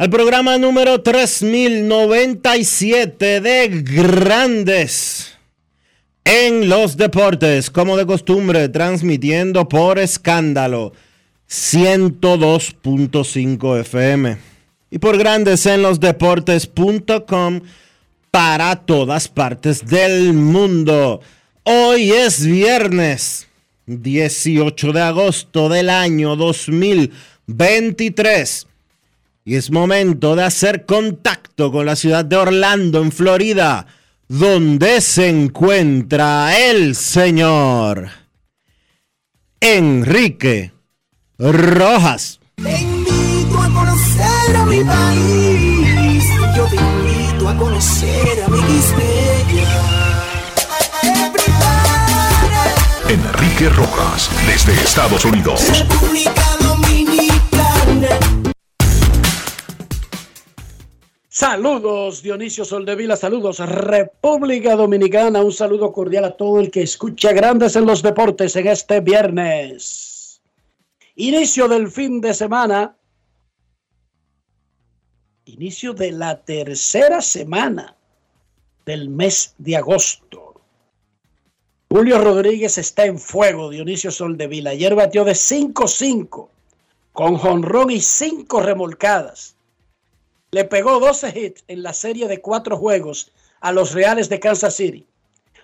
al programa número 3097 de Grandes en los Deportes, como de costumbre, transmitiendo por escándalo 102.5 FM y por Grandes en los Deportes.com para todas partes del mundo. Hoy es viernes 18 de agosto del año 2023 y es momento de hacer contacto con la ciudad de Orlando, en Florida, donde se encuentra el señor Enrique Rojas. Te invito a conocer a mi país. Yo te invito a conocer a mi Enrique Rojas, desde Estados Unidos. República Dominicana. Saludos Dionisio Soldevila, saludos República Dominicana, un saludo cordial a todo el que escucha Grandes en los Deportes en este viernes. Inicio del fin de semana, inicio de la tercera semana del mes de agosto. Julio Rodríguez está en fuego, Dionisio Soldevila. Ayer batió de 5-5 con jonrón y 5 remolcadas. Le pegó 12 hits en la serie de cuatro juegos a los Reales de Kansas City.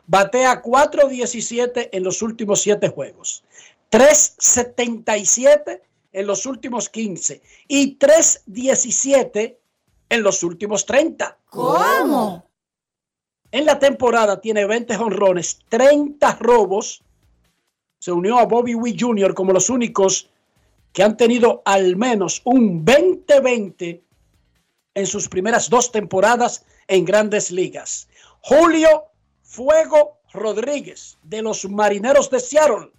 Batea 4-17 en los últimos 7 juegos. 3-77 en los últimos 15 y 3-17 en los últimos 30. ¿Cómo? En la temporada tiene 20 honrones, 30 robos. Se unió a Bobby Witt Jr. como los únicos que han tenido al menos un 20-20 en sus primeras dos temporadas en grandes ligas. Julio Fuego Rodríguez de los Marineros de Seattle,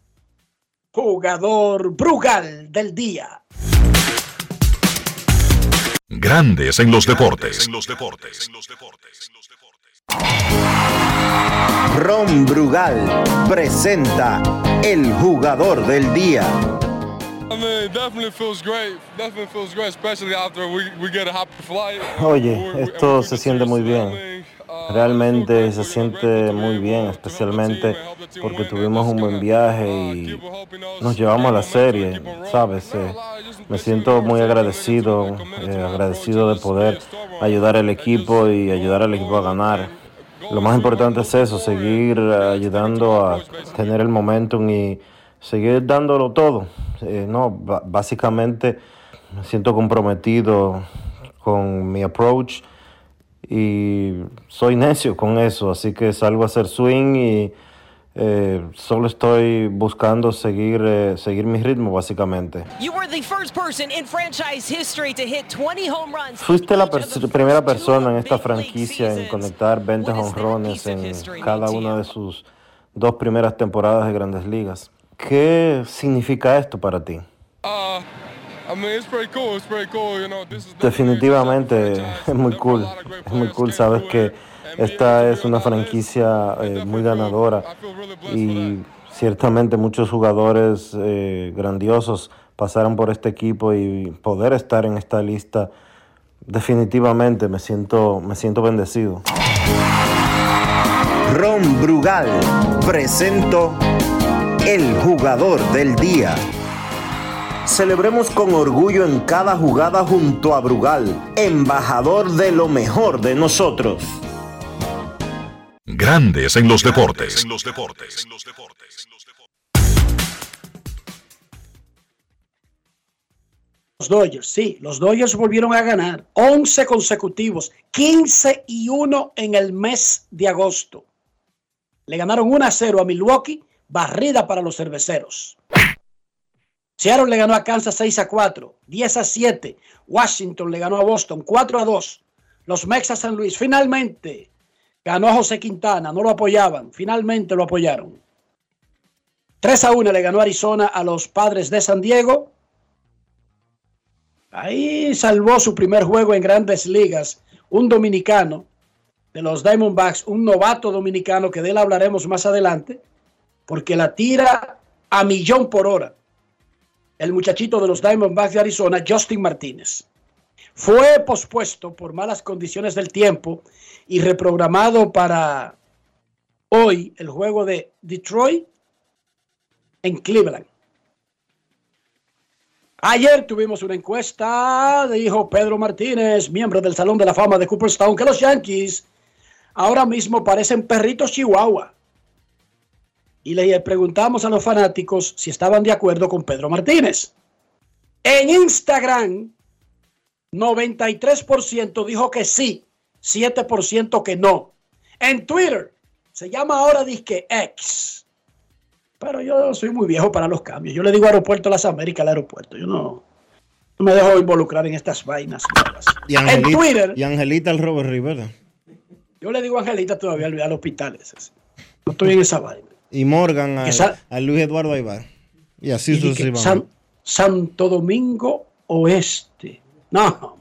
jugador Brugal del día. Grandes en los deportes. Ron Brugal presenta el jugador del día. Oye, esto se siente muy bien. Uh, Realmente se siente muy bien, especialmente porque tuvimos un buen viaje uh, y nos llevamos a la serie. ¿sabes? Eh, Me siento muy agradecido, eh, agradecido de poder ayudar al equipo y ayudar al equipo a ganar. Lo más importante es eso, seguir eh, ayudando a tener el momentum y seguir dándolo todo. Eh, no, básicamente me siento comprometido con mi approach y soy necio con eso, así que salgo a hacer swing y eh, solo estoy buscando seguir, eh, seguir mi ritmo básicamente. You were the first person in franchise history to hit 20 home runs. Fuiste la pers- primera persona en esta franquicia en conectar 20 What does that honrones en cada una de sus dos primeras temporadas de grandes ligas. ¿Qué significa esto para ti? I Definitivamente es muy cool, es muy cool. Sabes que esta es una franquicia eh, muy ganadora y ciertamente muchos jugadores eh, grandiosos pasaron por este equipo y poder estar en esta lista definitivamente me siento me siento bendecido. Ron Brugal presento el jugador del día. Celebremos con orgullo en cada jugada junto a Brugal, embajador de lo mejor de nosotros. Grandes en los deportes. Los Dodgers, sí, los Dodgers volvieron a ganar 11 consecutivos, 15 y 1 en el mes de agosto. Le ganaron 1 a 0 a Milwaukee, barrida para los cerveceros. Seattle le ganó a Kansas 6 a 4, 10 a 7. Washington le ganó a Boston 4 a 2. Los Mexas a San Luis finalmente ganó a José Quintana, no lo apoyaban, finalmente lo apoyaron. 3 a 1 le ganó Arizona a los Padres de San Diego. Ahí salvó su primer juego en grandes ligas un dominicano de los Diamondbacks, un novato dominicano que de él hablaremos más adelante, porque la tira a millón por hora el muchachito de los Diamondbacks de Arizona, Justin Martínez. Fue pospuesto por malas condiciones del tiempo y reprogramado para hoy el juego de Detroit en Cleveland. Ayer tuvimos una encuesta, dijo Pedro Martínez, miembro del Salón de la Fama de Cooperstown, que los Yankees ahora mismo parecen perritos chihuahua y le preguntamos a los fanáticos si estaban de acuerdo con Pedro Martínez. En Instagram, 93% dijo que sí, 7% que no. En Twitter, se llama ahora disque X. Pero yo soy muy viejo para los cambios. Yo le digo aeropuerto a las Américas al aeropuerto. Yo no, me dejo involucrar en estas vainas. Y en Twitter. Y Angelita al Robert Rivera. Yo le digo Angelita todavía al, hospital. No estoy en esa vaina y Morgan a, Luis Eduardo Aybar. Y así sucesivamente. Santo Domingo Oeste. No,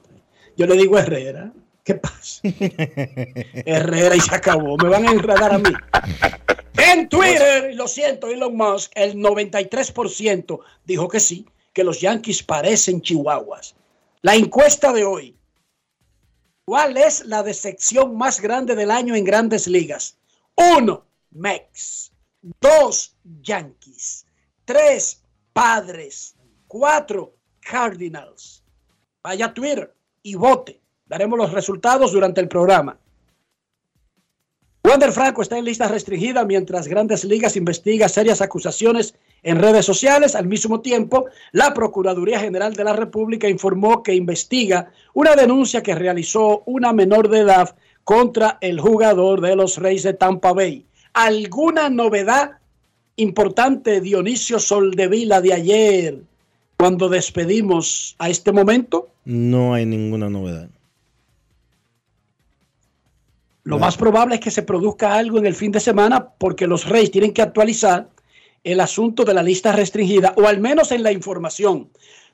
yo le digo Herrera. ¿Qué pasa? Herrera y se acabó. Me van a enredar a mí. En Twitter, lo siento, Elon Musk, el 93% dijo que sí, que los Yankees parecen chihuahuas. La encuesta de hoy. ¿Cuál es la decepción más grande del año en grandes ligas? Uno, Mex dos Yankees, tres Padres, cuatro Cardinals. Vaya a Twitter y vote. Daremos los resultados durante el programa. Wander Franco está en lista restringida mientras Grandes Ligas investiga serias acusaciones en redes sociales. Al mismo tiempo, la Procuraduría General de la República informó que investiga una denuncia que realizó una menor de edad contra el jugador de los Reyes de Tampa Bay alguna novedad importante, Dionisio Soldevila, de ayer, cuando despedimos a este momento? No hay ninguna novedad. Lo más probable es que se produzca algo en el fin de semana porque los Reyes tienen que actualizar el asunto de la lista restringida, o al menos en la información.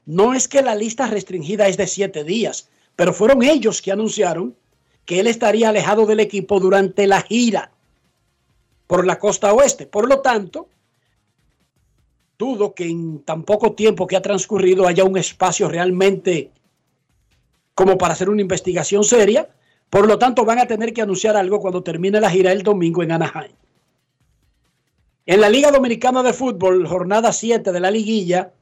No es que la lista restringida es de siete días, pero fueron ellos que anunciaron que él estaría alejado del equipo durante la gira por la costa oeste. Por lo tanto, dudo que en tan poco tiempo que ha transcurrido haya un espacio realmente como para hacer una investigación seria. Por lo tanto, van a tener que anunciar algo cuando termine la gira el domingo en Anaheim. En la Liga Dominicana de Fútbol, jornada 7 de la liguilla,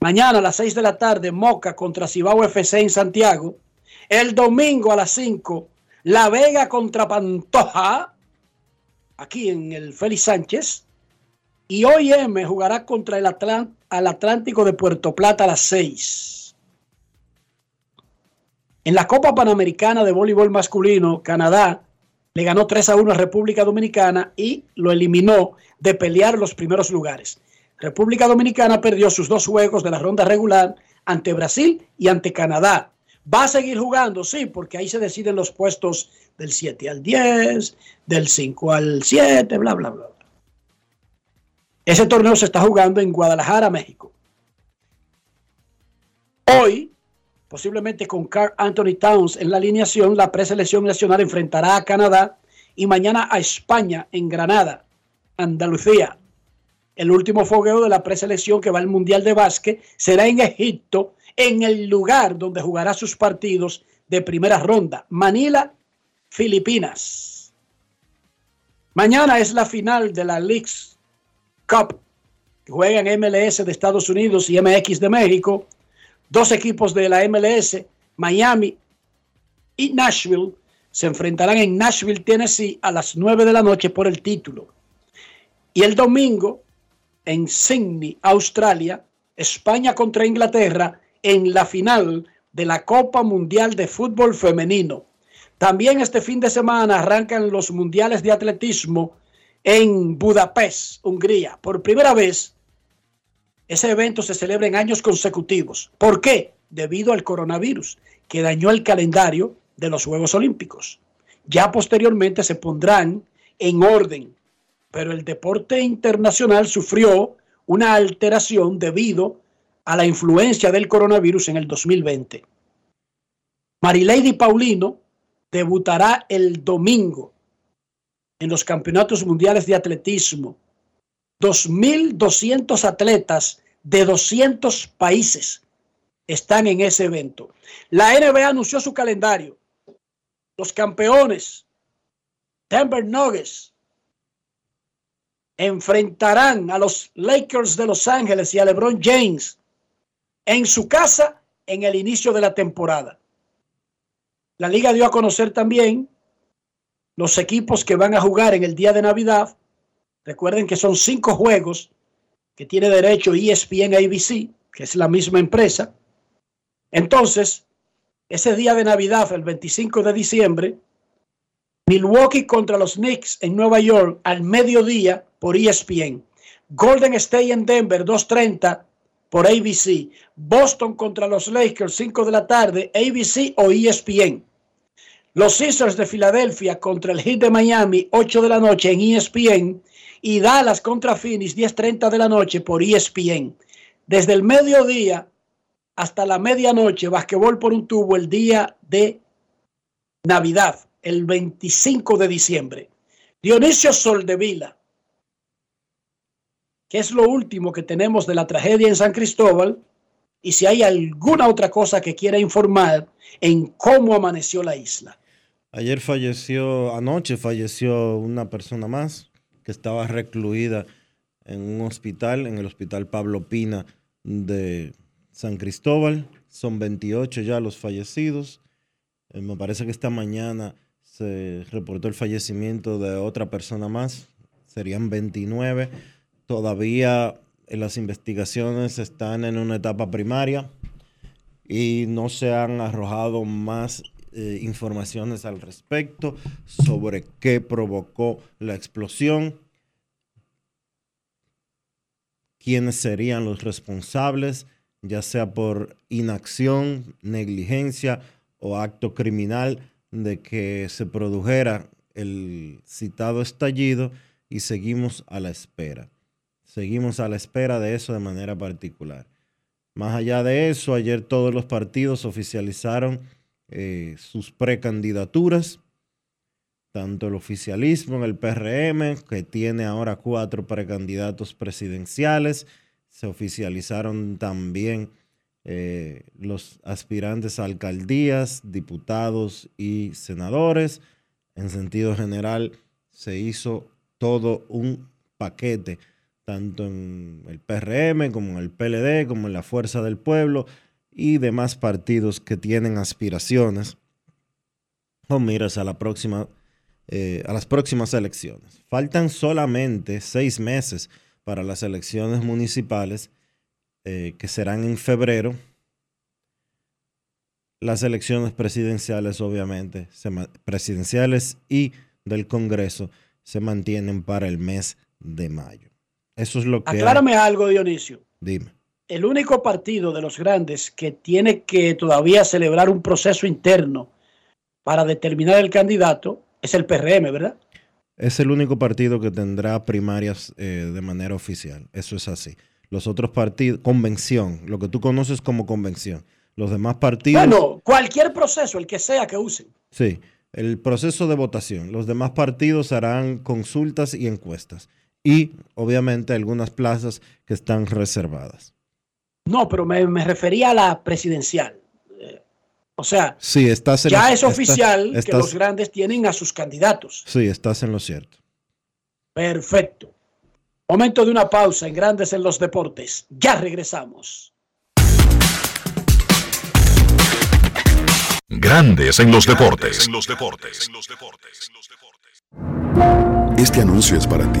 mañana a las 6 de la tarde, Moca contra Cibao FC en Santiago. El domingo a las 5, La Vega contra Pantoja aquí en el Félix Sánchez. Y hoy M jugará contra el Atlántico de Puerto Plata a las 6. En la Copa Panamericana de Voleibol Masculino, Canadá le ganó 3 a 1 a República Dominicana y lo eliminó de pelear los primeros lugares. República Dominicana perdió sus dos juegos de la ronda regular ante Brasil y ante Canadá. Va a seguir jugando, sí, porque ahí se deciden los puestos del 7 al 10, del 5 al 7, bla, bla, bla. Ese torneo se está jugando en Guadalajara, México. Hoy, posiblemente con Carl Anthony Towns en la alineación, la preselección nacional enfrentará a Canadá y mañana a España en Granada, Andalucía. El último fogueo de la preselección que va al Mundial de Básquet será en Egipto, en el lugar donde jugará sus partidos de primera ronda, Manila, Filipinas. Mañana es la final de la Leagues Cup, juegan MLS de Estados Unidos y MX de México. Dos equipos de la MLS, Miami y Nashville, se enfrentarán en Nashville, Tennessee, a las 9 de la noche por el título. Y el domingo, en Sydney, Australia, España contra Inglaterra en la final de la Copa Mundial de Fútbol Femenino. También este fin de semana arrancan los Mundiales de Atletismo en Budapest, Hungría. Por primera vez, ese evento se celebra en años consecutivos. ¿Por qué? Debido al coronavirus, que dañó el calendario de los Juegos Olímpicos. Ya posteriormente se pondrán en orden, pero el deporte internacional sufrió una alteración debido a la influencia del coronavirus en el 2020. Marilady Paulino debutará el domingo en los campeonatos mundiales de atletismo. 2.200 atletas de 200 países están en ese evento. La NBA anunció su calendario. Los campeones, Denver Nuggets, enfrentarán a los Lakers de Los Ángeles y a LeBron James en su casa en el inicio de la temporada. La liga dio a conocer también los equipos que van a jugar en el día de Navidad. Recuerden que son cinco juegos que tiene derecho ESPN ABC, que es la misma empresa. Entonces, ese día de Navidad, el 25 de diciembre, Milwaukee contra los Knicks en Nueva York al mediodía por ESPN. Golden State en Denver, 2.30 por ABC. Boston contra los Lakers, 5 de la tarde, ABC o ESPN. Los Sixers de Filadelfia contra el Heat de Miami, 8 de la noche en ESPN. Y Dallas contra Phoenix, 10.30 de la noche por ESPN. Desde el mediodía hasta la medianoche, basquetbol por un tubo el día de Navidad, el 25 de diciembre. Dionisio Soldevila, qué es lo último que tenemos de la tragedia en San Cristóbal y si hay alguna otra cosa que quiera informar en cómo amaneció la isla. Ayer falleció, anoche falleció una persona más que estaba recluida en un hospital, en el hospital Pablo Pina de San Cristóbal. Son 28 ya los fallecidos. Eh, me parece que esta mañana se reportó el fallecimiento de otra persona más. Serían 29 Todavía las investigaciones están en una etapa primaria y no se han arrojado más eh, informaciones al respecto sobre qué provocó la explosión, quiénes serían los responsables, ya sea por inacción, negligencia o acto criminal de que se produjera el citado estallido y seguimos a la espera seguimos a la espera de eso de manera particular. Más allá de eso, ayer todos los partidos oficializaron eh, sus precandidaturas, tanto el oficialismo en el PRM, que tiene ahora cuatro precandidatos presidenciales, se oficializaron también eh, los aspirantes a alcaldías, diputados y senadores. En sentido general, se hizo todo un paquete tanto en el PRM como en el PLD, como en la Fuerza del Pueblo y demás partidos que tienen aspiraciones o miras a, la próxima, eh, a las próximas elecciones. Faltan solamente seis meses para las elecciones municipales eh, que serán en febrero. Las elecciones presidenciales, obviamente, presidenciales y del Congreso se mantienen para el mes de mayo. Eso es lo que. Aclárame algo, Dionisio. Dime. El único partido de los grandes que tiene que todavía celebrar un proceso interno para determinar el candidato es el PRM, ¿verdad? Es el único partido que tendrá primarias eh, de manera oficial. Eso es así. Los otros partidos, convención, lo que tú conoces como convención. Los demás partidos. Bueno, cualquier proceso, el que sea que usen. Sí, el proceso de votación. Los demás partidos harán consultas y encuestas. Y obviamente algunas plazas que están reservadas. No, pero me, me refería a la presidencial. Eh, o sea, Sí, estás en ya lo- es estás- oficial que los grandes tienen a sus candidatos. Sí, estás en lo cierto. Perfecto. Momento de una pausa en Grandes en los Deportes. Ya regresamos. Grandes en los deportes. Este anuncio es para ti,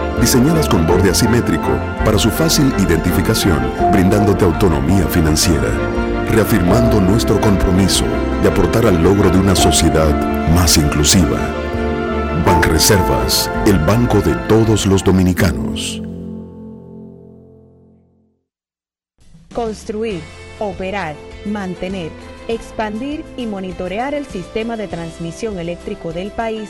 diseñadas con borde asimétrico para su fácil identificación, brindándote autonomía financiera, reafirmando nuestro compromiso de aportar al logro de una sociedad más inclusiva. Banreservas, el banco de todos los dominicanos. Construir, operar, mantener, expandir y monitorear el sistema de transmisión eléctrico del país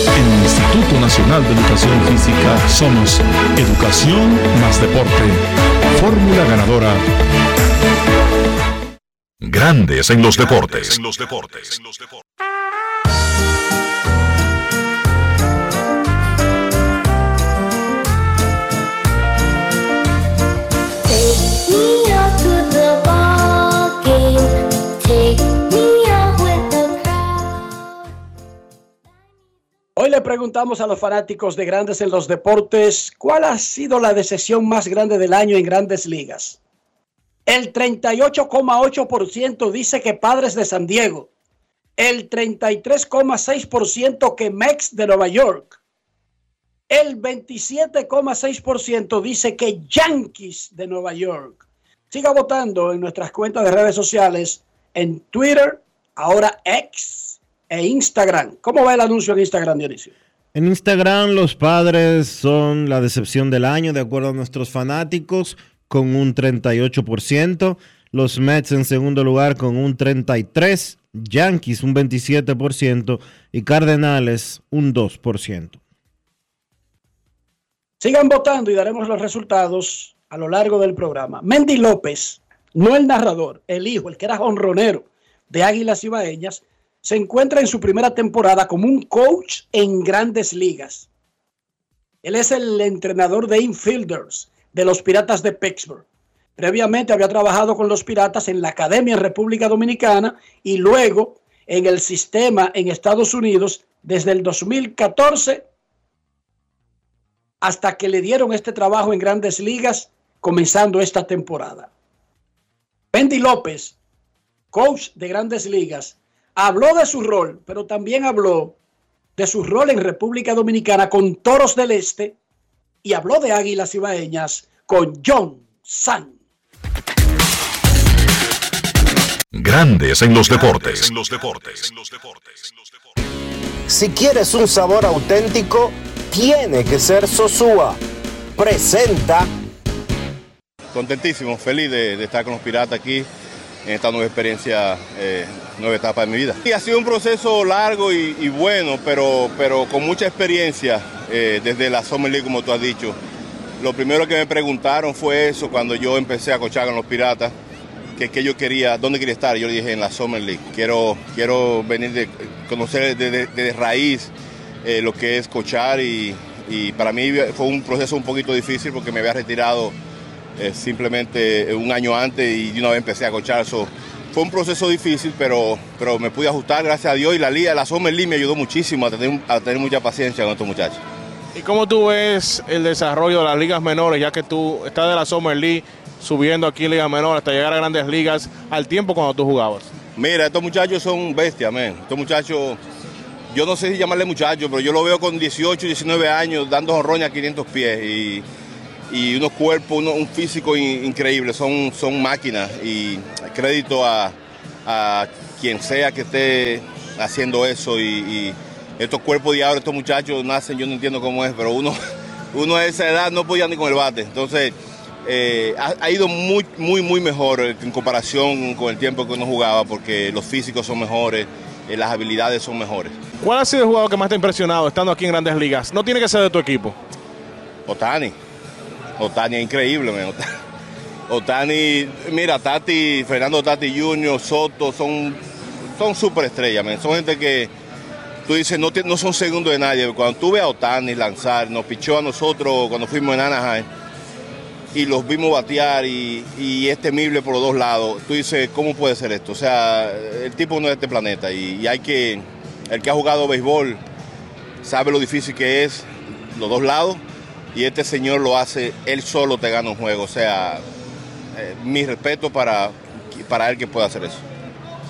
En el Instituto Nacional de Educación Física somos Educación más Deporte. Fórmula ganadora. Grandes en los deportes. Hoy le preguntamos a los fanáticos de Grandes en los Deportes cuál ha sido la decepción más grande del año en Grandes Ligas. El 38,8% dice que Padres de San Diego. El 33,6% que Mex de Nueva York. El 27,6% dice que Yankees de Nueva York. Siga votando en nuestras cuentas de redes sociales, en Twitter, ahora X e Instagram. ¿Cómo va el anuncio en Instagram, Dionisio? En Instagram los padres son la decepción del año, de acuerdo a nuestros fanáticos, con un 38%. Los Mets en segundo lugar con un 33%. Yankees un 27% y Cardenales un 2%. Sigan votando y daremos los resultados a lo largo del programa. Mendy López, no el narrador, el hijo, el que era honronero de Águilas Ibaeñas, se encuentra en su primera temporada como un coach en grandes ligas. Él es el entrenador de infielders de los Piratas de Pittsburgh. Previamente había trabajado con los Piratas en la Academia en República Dominicana y luego en el sistema en Estados Unidos desde el 2014 hasta que le dieron este trabajo en grandes ligas comenzando esta temporada. Bendy López, coach de grandes ligas, habló de su rol, pero también habló de su rol en República Dominicana con Toros del Este y habló de Águilas Ibaeñas con John San. Grandes en los deportes. Si quieres un sabor auténtico, tiene que ser Sosúa. Presenta. Contentísimo, feliz de, de estar con los piratas aquí en esta nueva experiencia, eh, nueva etapa de mi vida. Y ha sido un proceso largo y, y bueno, pero, pero con mucha experiencia eh, desde la Summer League, como tú has dicho. Lo primero que me preguntaron fue eso cuando yo empecé a cochar con los Piratas, que, que yo quería, dónde quería estar. Yo le dije en la Summer League. Quiero, quiero venir de conocer de, de, de raíz eh, lo que es cochar y, y para mí fue un proceso un poquito difícil porque me había retirado eh, simplemente un año antes y de una vez empecé a cochar. So, fue un proceso difícil, pero, pero me pude ajustar, gracias a Dios, y la liga, la Summer League me ayudó muchísimo a tener, a tener mucha paciencia con estos muchachos. ¿Y cómo tú ves el desarrollo de las ligas menores, ya que tú estás de la Summer League subiendo aquí en ligas menores hasta llegar a grandes ligas al tiempo cuando tú jugabas? Mira, estos muchachos son bestias, man. Estos muchachos, yo no sé si llamarle muchachos, pero yo lo veo con 18, 19 años dando jorrones a 500 pies y, y unos cuerpos, uno, un físico in, increíble, son, son máquinas y crédito a, a quien sea que esté haciendo eso y, y estos cuerpos de ahora, estos muchachos nacen, yo no entiendo cómo es, pero uno, uno a esa edad no podía ni con el bate. Entonces, eh, ha, ha, ido muy, muy, muy mejor en comparación con el tiempo que uno jugaba, porque los físicos son mejores, eh, las habilidades son mejores. ¿Cuál ha sido el jugador que más te ha impresionado estando aquí en Grandes Ligas? No tiene que ser de tu equipo. Otani. Otani es increíble. Otani, mira, Tati, Fernando Tati Jr., Soto, son, son superestrellas, man. Son gente que tú dices, no, no son segundos de nadie. Cuando tú ves a Otani lanzar, nos pichó a nosotros cuando fuimos en Anaheim y los vimos batear y, y, es temible por los dos lados. Tú dices, ¿cómo puede ser esto? O sea, el tipo no es de este planeta y, y, hay que, el que ha jugado béisbol sabe lo difícil que es los dos lados y este señor lo hace, él solo te gana un juego. O sea, eh, mi respeto para, para él que pueda hacer eso.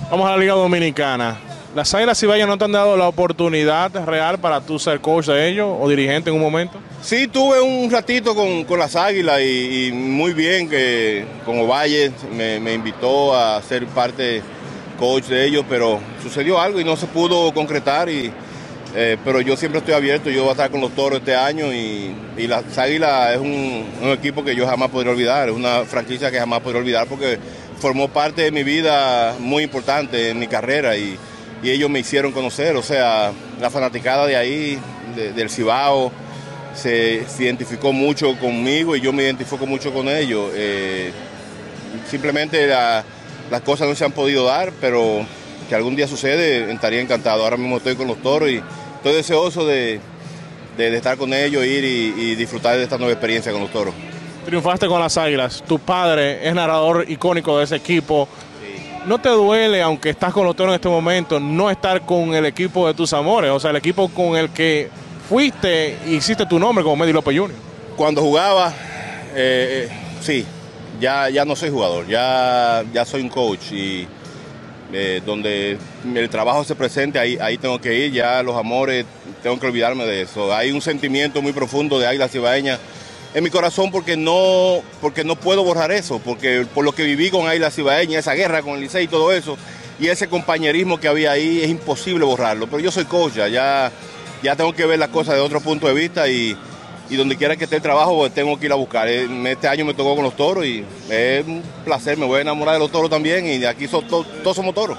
Vamos a la Liga Dominicana. ¿Las Águilas Ibañas no te han dado la oportunidad real para tú ser coach de ellos o dirigente en un momento? Sí, tuve un ratito con, con las Águilas y, y, muy bien que con Ovalle me, me, invitó a ser parte coach de ellos, pero sucedió algo y no se pudo concretar y, Eh, pero yo siempre estoy abierto, yo voy a estar con los toros este año y, y las Águilas es un, equipo que yo jamás podré olvidar, es una franquicia que jamás podré olvidar porque formó parte de mi vida muy importante en mi carrera y, y ellos me hicieron conocer, o sea, la fanaticada de ahí, de, del Cibao, se, se, identificó mucho conmigo y yo me identifico mucho con ellos. Eh, simplemente la, las cosas no se han podido dar, pero que algún día sucede, estaría encantado. Ahora mismo estoy con los toros y estoy deseoso de, de, de estar con ellos, ir y, y, disfrutar de esta nueva experiencia con los toros. Triunfaste con las Águilas, tu padre es narrador icónico de ese equipo. ¿No te duele, aunque estás con los toros en este momento, no estar con el equipo de tus amores? O sea, el equipo con el que fuiste y hiciste tu nombre como Medi López Jr. Cuando jugaba, eh, sí, ya, ya no soy jugador, ya, ya soy un coach y eh, donde el trabajo se presente, ahí, ahí tengo que ir, ya los amores, tengo que olvidarme de eso. Hay un sentimiento muy profundo de Águila Cibaeña en mi corazón porque no, porque no puedo borrar eso, porque por lo que viví con Águila Cibaeña, esa guerra con el Licey y todo eso, y ese compañerismo que había ahí, es imposible borrarlo. Pero yo soy coach, ya, ya tengo que ver las cosas de otro punto de vista y, y donde quiera que esté el trabajo, pues tengo que ir a buscar. Este año me tocó con los toros y es un placer, me voy a enamorar de los toros también y de aquí todos somos toros.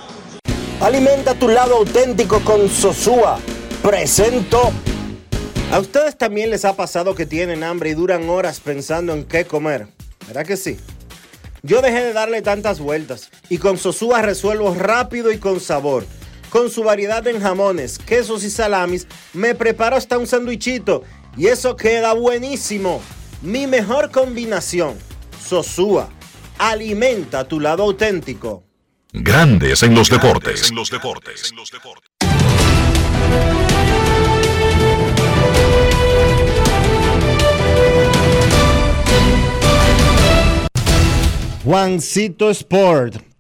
Alimenta tu lado auténtico con Sosúa. Presento. ¿A ustedes también les ha pasado que tienen hambre y duran horas pensando en qué comer? ¿Verdad que sí? Yo dejé de darle tantas vueltas y con Sosúa resuelvo rápido y con sabor. Con su variedad en jamones, quesos y salamis, me preparo hasta un sandwichito y eso queda buenísimo. Mi mejor combinación. Sosúa. Alimenta tu lado auténtico. Grandes en los deportes. En los deportes. Juancito Sport.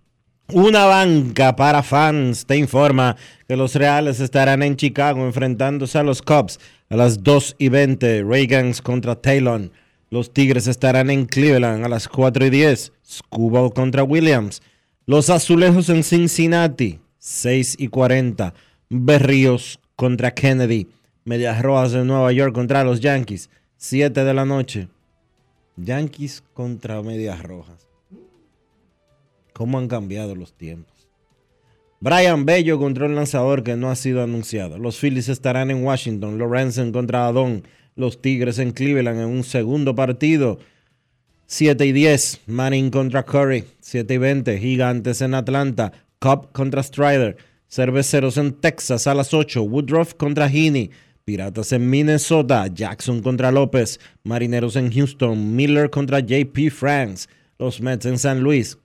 Una banca para fans te informa que los Reales estarán en Chicago enfrentándose a los Cubs a las 2 y 20. Reagans contra Taylor. Los Tigres estarán en Cleveland a las 4 y 10. Scuball contra Williams. Los Azulejos en Cincinnati, 6 y 40. Berríos contra Kennedy. Medias Rojas de Nueva York contra los Yankees, 7 de la noche. Yankees contra Medias Rojas. ¿Cómo han cambiado los tiempos? Brian Bello contra un lanzador que no ha sido anunciado. Los Phillies estarán en Washington. Lorenzen contra Adón. Los Tigres en Cleveland en un segundo partido. 7 y 10. Manning contra Curry. 7 y 20. Gigantes en Atlanta. Cobb contra Strider. Cerveceros en Texas a las 8. Woodruff contra Heaney. Piratas en Minnesota. Jackson contra López. Marineros en Houston. Miller contra JP Franks. Los Mets en San Luis.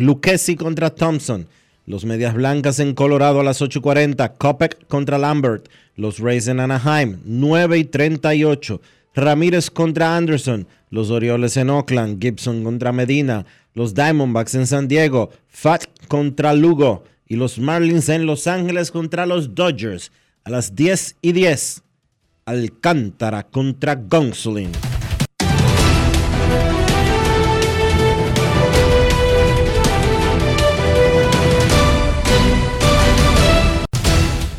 Lucchesi contra Thompson. Los Medias Blancas en Colorado a las 8.40. Kopek contra Lambert. Los Rays en Anaheim. 9 y 38. Ramírez contra Anderson. Los Orioles en Oakland. Gibson contra Medina. Los Diamondbacks en San Diego. Fat contra Lugo. Y los Marlins en Los Ángeles contra los Dodgers. A las 10 y 10. Alcántara contra Gonsolin.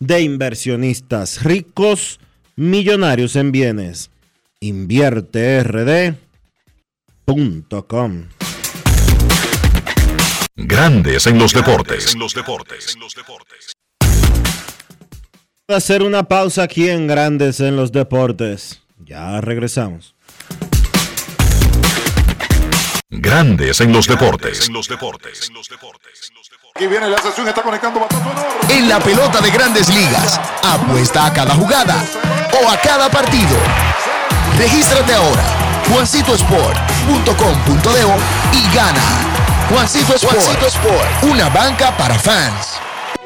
de inversionistas ricos, millonarios en bienes. InvierteRD.com Grandes en los deportes. Voy a hacer una pausa aquí en Grandes en los deportes. Ya regresamos. Grandes en los deportes. Aquí viene la sesión, está conectando En la pelota de grandes ligas, apuesta a cada jugada o a cada partido. Regístrate ahora, juancitosport.com.de y gana. Juancito Sport, Sport, una banca para fans.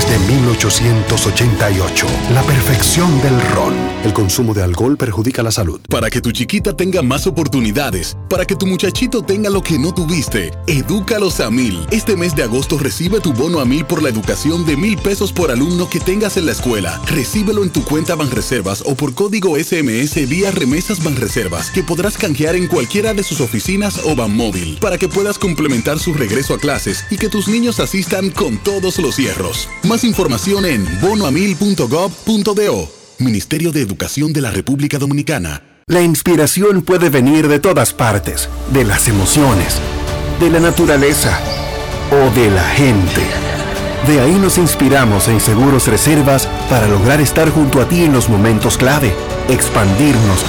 desde 1888, la perfección del ron. El consumo de alcohol perjudica la salud. Para que tu chiquita tenga más oportunidades, para que tu muchachito tenga lo que no tuviste, edúcalos a mil. Este mes de agosto recibe tu bono a mil por la educación de mil pesos por alumno que tengas en la escuela. Recíbelo en tu cuenta Banreservas o por código SMS vía Remesas Banreservas que podrás canjear en cualquiera de sus oficinas o móvil para que puedas complementar su regreso a clases y que tus niños asistan con todos los hierros. Más información en bonoamil.gov.do. Ministerio de Educación de la República Dominicana. La inspiración puede venir de todas partes, de las emociones, de la naturaleza o de la gente. De ahí nos inspiramos en Seguros Reservas para lograr estar junto a ti en los momentos clave, expandirnos,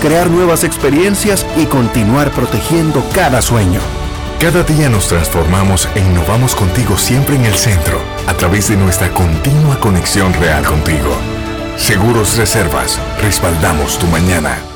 crear nuevas experiencias y continuar protegiendo cada sueño. Cada día nos transformamos e innovamos contigo siempre en el centro, a través de nuestra continua conexión real contigo. Seguros Reservas, respaldamos tu mañana.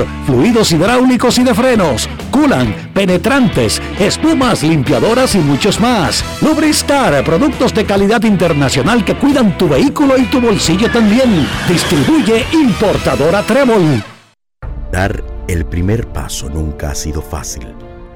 fluidos hidráulicos y de frenos, culan, penetrantes, espumas, limpiadoras y muchos más. Lubristar, productos de calidad internacional que cuidan tu vehículo y tu bolsillo también. Distribuye importadora Trébol. Dar el primer paso nunca ha sido fácil,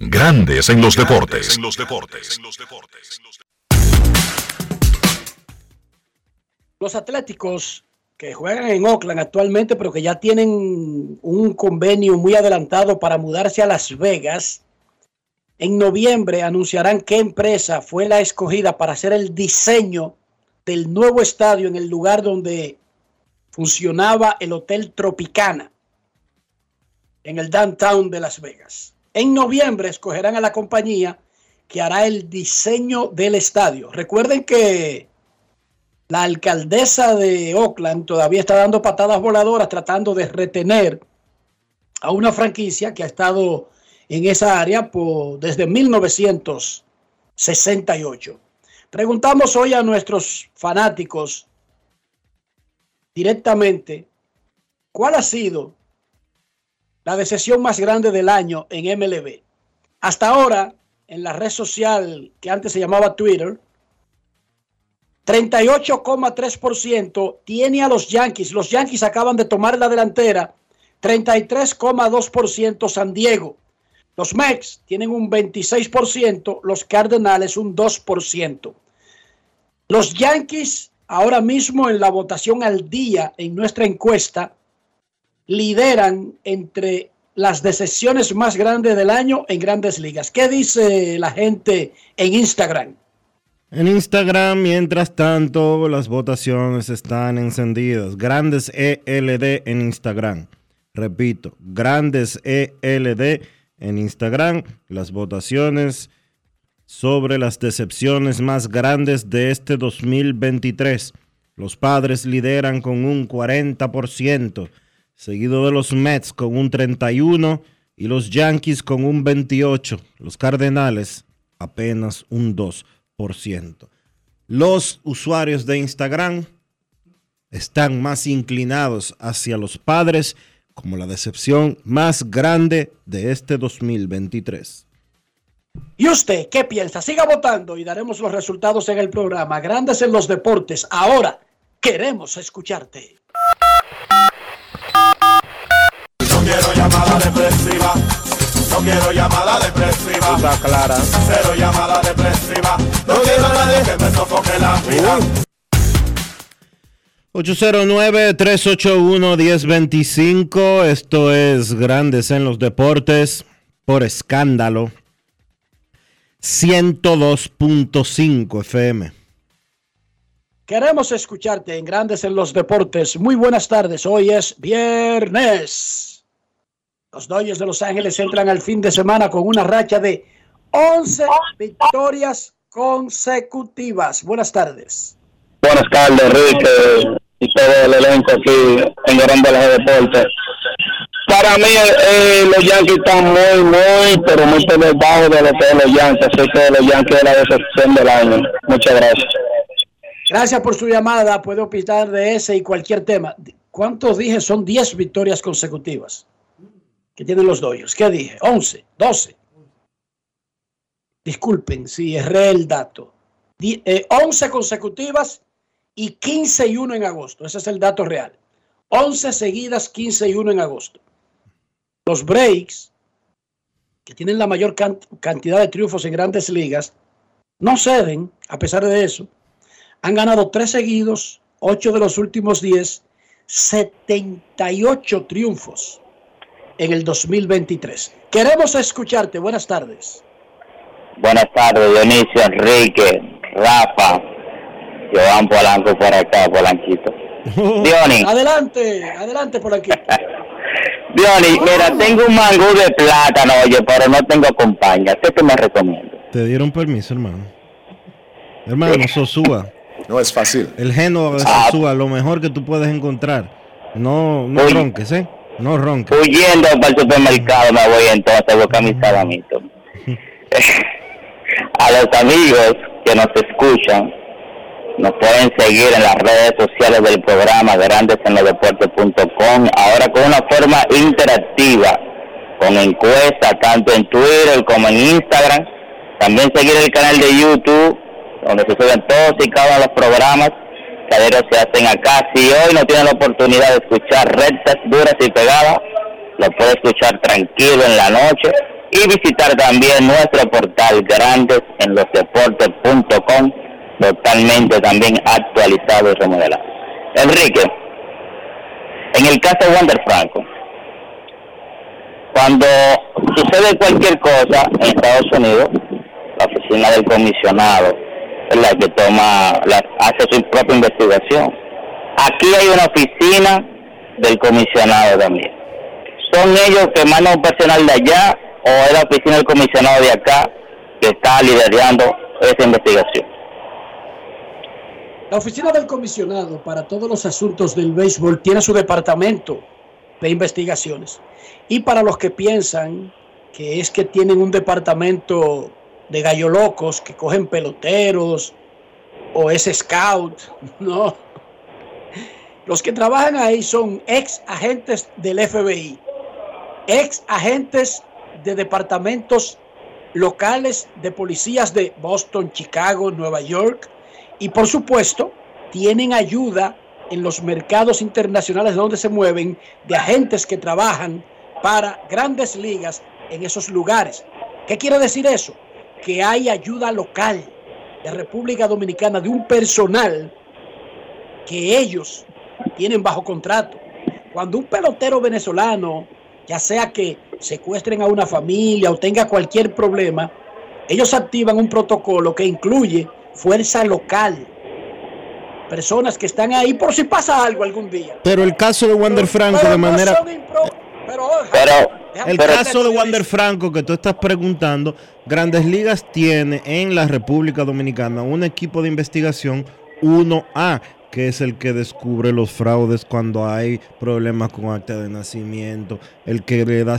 Grandes en los deportes. Los Atléticos que juegan en Oakland actualmente, pero que ya tienen un convenio muy adelantado para mudarse a Las Vegas, en noviembre anunciarán qué empresa fue la escogida para hacer el diseño del nuevo estadio en el lugar donde funcionaba el Hotel Tropicana en el downtown de Las Vegas. En noviembre escogerán a la compañía que hará el diseño del estadio. Recuerden que la alcaldesa de Oakland todavía está dando patadas voladoras tratando de retener a una franquicia que ha estado en esa área desde 1968. Preguntamos hoy a nuestros fanáticos directamente cuál ha sido la decisión más grande del año en MLB. Hasta ahora, en la red social que antes se llamaba Twitter, 38,3% tiene a los Yankees. Los Yankees acaban de tomar la delantera. 33,2% San Diego. Los Mets tienen un 26%, los Cardenales un 2%. Los Yankees ahora mismo en la votación al día en nuestra encuesta lideran entre las decisiones más grandes del año en grandes ligas. ¿Qué dice la gente en Instagram? En Instagram, mientras tanto, las votaciones están encendidas. Grandes ELD en Instagram. Repito, Grandes ELD en Instagram. Las votaciones sobre las decepciones más grandes de este 2023. Los padres lideran con un 40% seguido de los Mets con un 31 y los Yankees con un 28, los Cardenales apenas un 2%. Los usuarios de Instagram están más inclinados hacia los padres como la decepción más grande de este 2023. ¿Y usted qué piensa? Siga votando y daremos los resultados en el programa. Grandes en los deportes. Ahora queremos escucharte. No quiero llamada depresiva. No quiero llamada depresiva. Está clara. Cero llamada depresiva. No quiero a nadie que me sofoque la vida. 809-381-1025. Esto es Grandes en los Deportes por escándalo. 102.5 FM. Queremos escucharte en Grandes en los Deportes. Muy buenas tardes. Hoy es viernes. Los Dodgers de Los Ángeles entran al fin de semana con una racha de 11 victorias consecutivas. Buenas tardes. Buenas tardes, Enrique y todo el elenco aquí en Grandes en los Deportes. Para mí, eh, los Yankees están muy, muy, pero muy por debajo de lo que los Yankees. Así que los Yankees es la decepción del año. Muchas gracias. Gracias por su llamada. Puede opinar de ese y cualquier tema. ¿Cuántos dije? Son 10 victorias consecutivas que tienen los Dodgers. ¿Qué dije? 11, 12. Disculpen si erré el dato. Die- eh, 11 consecutivas y 15 y 1 en agosto. Ese es el dato real. 11 seguidas, 15 y 1 en agosto. Los Breaks, que tienen la mayor can- cantidad de triunfos en grandes ligas, no ceden, a pesar de eso. Han ganado 3 seguidos, 8 de los últimos 10, 78 triunfos en el 2023. Queremos escucharte. Buenas tardes. Buenas tardes, Dionisio, Enrique, Rafa, Joan Polanco por acá, Polanquito. Diony, Adelante, adelante por aquí. Diony, mira, tengo un mangú de plátano, oye, pero no tengo compañía. ¿Qué te me recomiendas? Te dieron permiso, hermano. Hermano, Sosúa. No es fácil. El género de Ah. Sosúa, lo mejor que tú puedes encontrar. No, no Uy. ronques, ¿eh? No ronques. Huyendo para el supermercado me voy entonces a buscar mi salamito. a los amigos que nos escuchan, nos pueden seguir en las redes sociales del programa grandesenlodeportes.com, ahora con una forma interactiva, con encuesta tanto en Twitter como en Instagram. También seguir el canal de YouTube, donde se suben todos y cada uno de los programas diario se hacen acá. Si hoy no tienen la oportunidad de escuchar rectas, duras y pegadas, lo puede escuchar tranquilo en la noche y visitar también nuestro portal grandesenlosdeportes.com totalmente también actualizado y remodelado. Enrique, en el caso de Wander Franco, cuando sucede cualquier cosa en Estados Unidos, la oficina del comisionado la que toma, la, hace su propia investigación. aquí hay una oficina del comisionado también. ¿Son ellos que mandan un personal de allá o es la oficina del comisionado de acá que está liderando esa investigación? La oficina del comisionado para todos los asuntos del béisbol tiene su departamento de investigaciones. Y para los que piensan que es que tienen un departamento de gallo locos que cogen peloteros o es scout, no. Los que trabajan ahí son ex agentes del FBI, ex agentes de departamentos locales de policías de Boston, Chicago, Nueva York y por supuesto tienen ayuda en los mercados internacionales donde se mueven de agentes que trabajan para grandes ligas en esos lugares. ¿Qué quiere decir eso? Que hay ayuda local de República Dominicana de un personal que ellos tienen bajo contrato. Cuando un pelotero venezolano, ya sea que secuestren a una familia o tenga cualquier problema, ellos activan un protocolo que incluye fuerza local, personas que están ahí por si pasa algo algún día. Pero el caso de Wander Franco de manera... el caso de Wander Franco que tú estás preguntando, Grandes Ligas tiene en la República Dominicana un equipo de investigación 1A, que es el que descubre los fraudes cuando hay problemas con acta de nacimiento, el que le da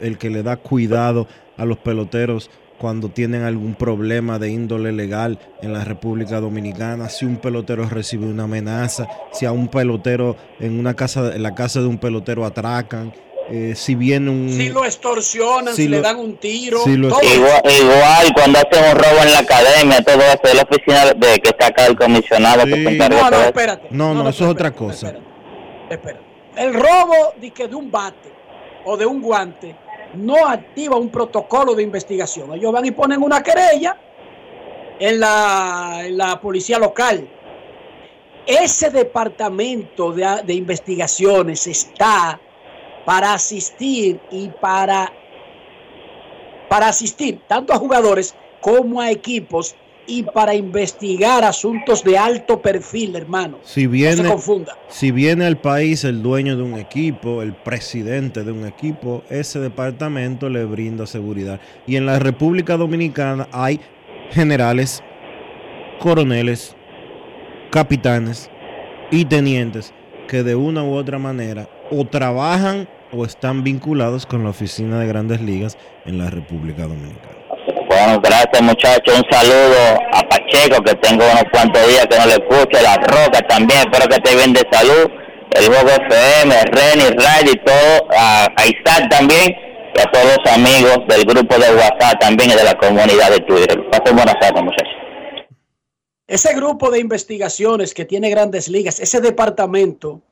el que le da cuidado a los peloteros cuando tienen algún problema de índole legal en la República Dominicana, si un pelotero recibe una amenaza, si a un pelotero en una casa, en la casa de un pelotero atracan, eh, si viene un... Si lo extorsionan, si, le dan un tiro. igual, cuando hacen un robo en la academia, todo eso es la oficina de que está acá el comisionado que se encarga no, no, espérate. No, no, eso es otra cosa. Espera, El robo de, que de un bate o de un guante no activa un protocolo de investigación. Ellos van y ponen una querella en la, en la policía local. Ese departamento de, de investigaciones está para asistir y para, para asistir tanto a jugadores como a equipos y para investigar asuntos de alto perfil, hermano. Si viene, confunda. Si viene al país el dueño de un equipo, el presidente de un equipo, ese departamento le brinda seguridad. Y en la República Dominicana hay generales, coroneles, capitanes y tenientes que de una u otra manera o trabajan o están vinculados con la oficina de grandes ligas en la República Dominicana. Bueno, gracias muchachos. Un saludo a Pacheco, que tengo unos cuantos días que no le escucho. La Roca también, espero que esté bien de salud. El Juego FM, Reni, Ray y todo. A, Isaac también. Y a todos los amigos del grupo de WhatsApp también y de la comunidad de Twitter. Pasen buenas tardes, muchachos. Ese grupo de investigaciones que tiene grandes ligas, ese departamento,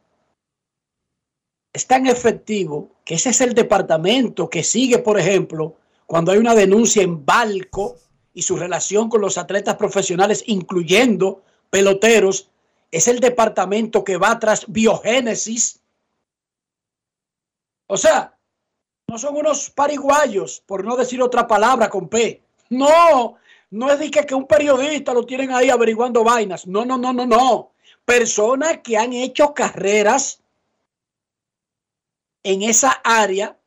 es tan efectivo que ese es el departamento que sigue, por ejemplo, cuando hay una denuncia en Balco y su relación con los atletas profesionales, incluyendo peloteros, es el departamento que va tras biogénesis. O sea, no son unos pariguayos, por no decir otra palabra con P. No, no es de que, que un periodista lo tienen ahí averiguando vainas. No, no, no, no, no. Personas que han hecho carreras en esa área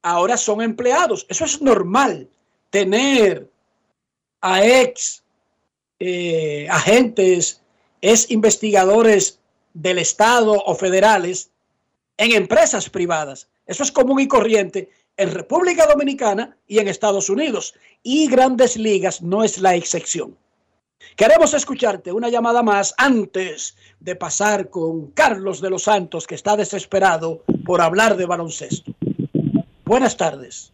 ahora son empleados. Eso es normal, tener a ex eh, agentes, ex investigadores del Estado o federales en empresas privadas. Eso es común y corriente en República Dominicana y en Estados Unidos. Y grandes ligas no es la excepción. Queremos escucharte una llamada más antes de pasar con Carlos de los Santos, que está desesperado por hablar de baloncesto. Buenas tardes.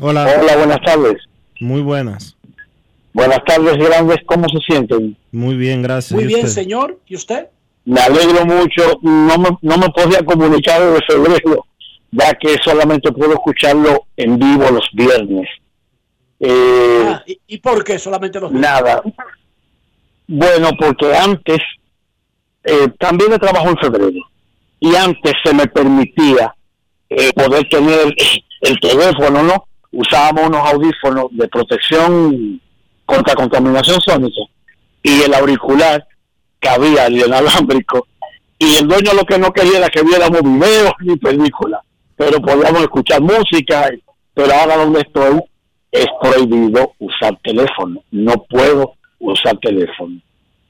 Hola. Hola, buenas tardes. Muy buenas. Buenas tardes, grandes. ¿Cómo se sienten? Muy bien, gracias. Muy bien, señor. ¿Y usted? Me alegro mucho. No me, no me podía comunicar de febrero, ya que solamente puedo escucharlo en vivo los viernes. Eh, ah, ¿y, por qué solamente los? Nada. Bueno, porque antes, eh, también he trabajado en febrero, y antes se me permitía eh, poder tener el, teléfono, ¿no? Usábamos unos audífonos de protección contra contaminación sónica y el auricular cabía el inalámbrico y el dueño lo que no quería era que viéramos videos ni películas, pero podíamos escuchar música, pero ahora donde estoy es prohibido usar teléfono, no puedo usar teléfono.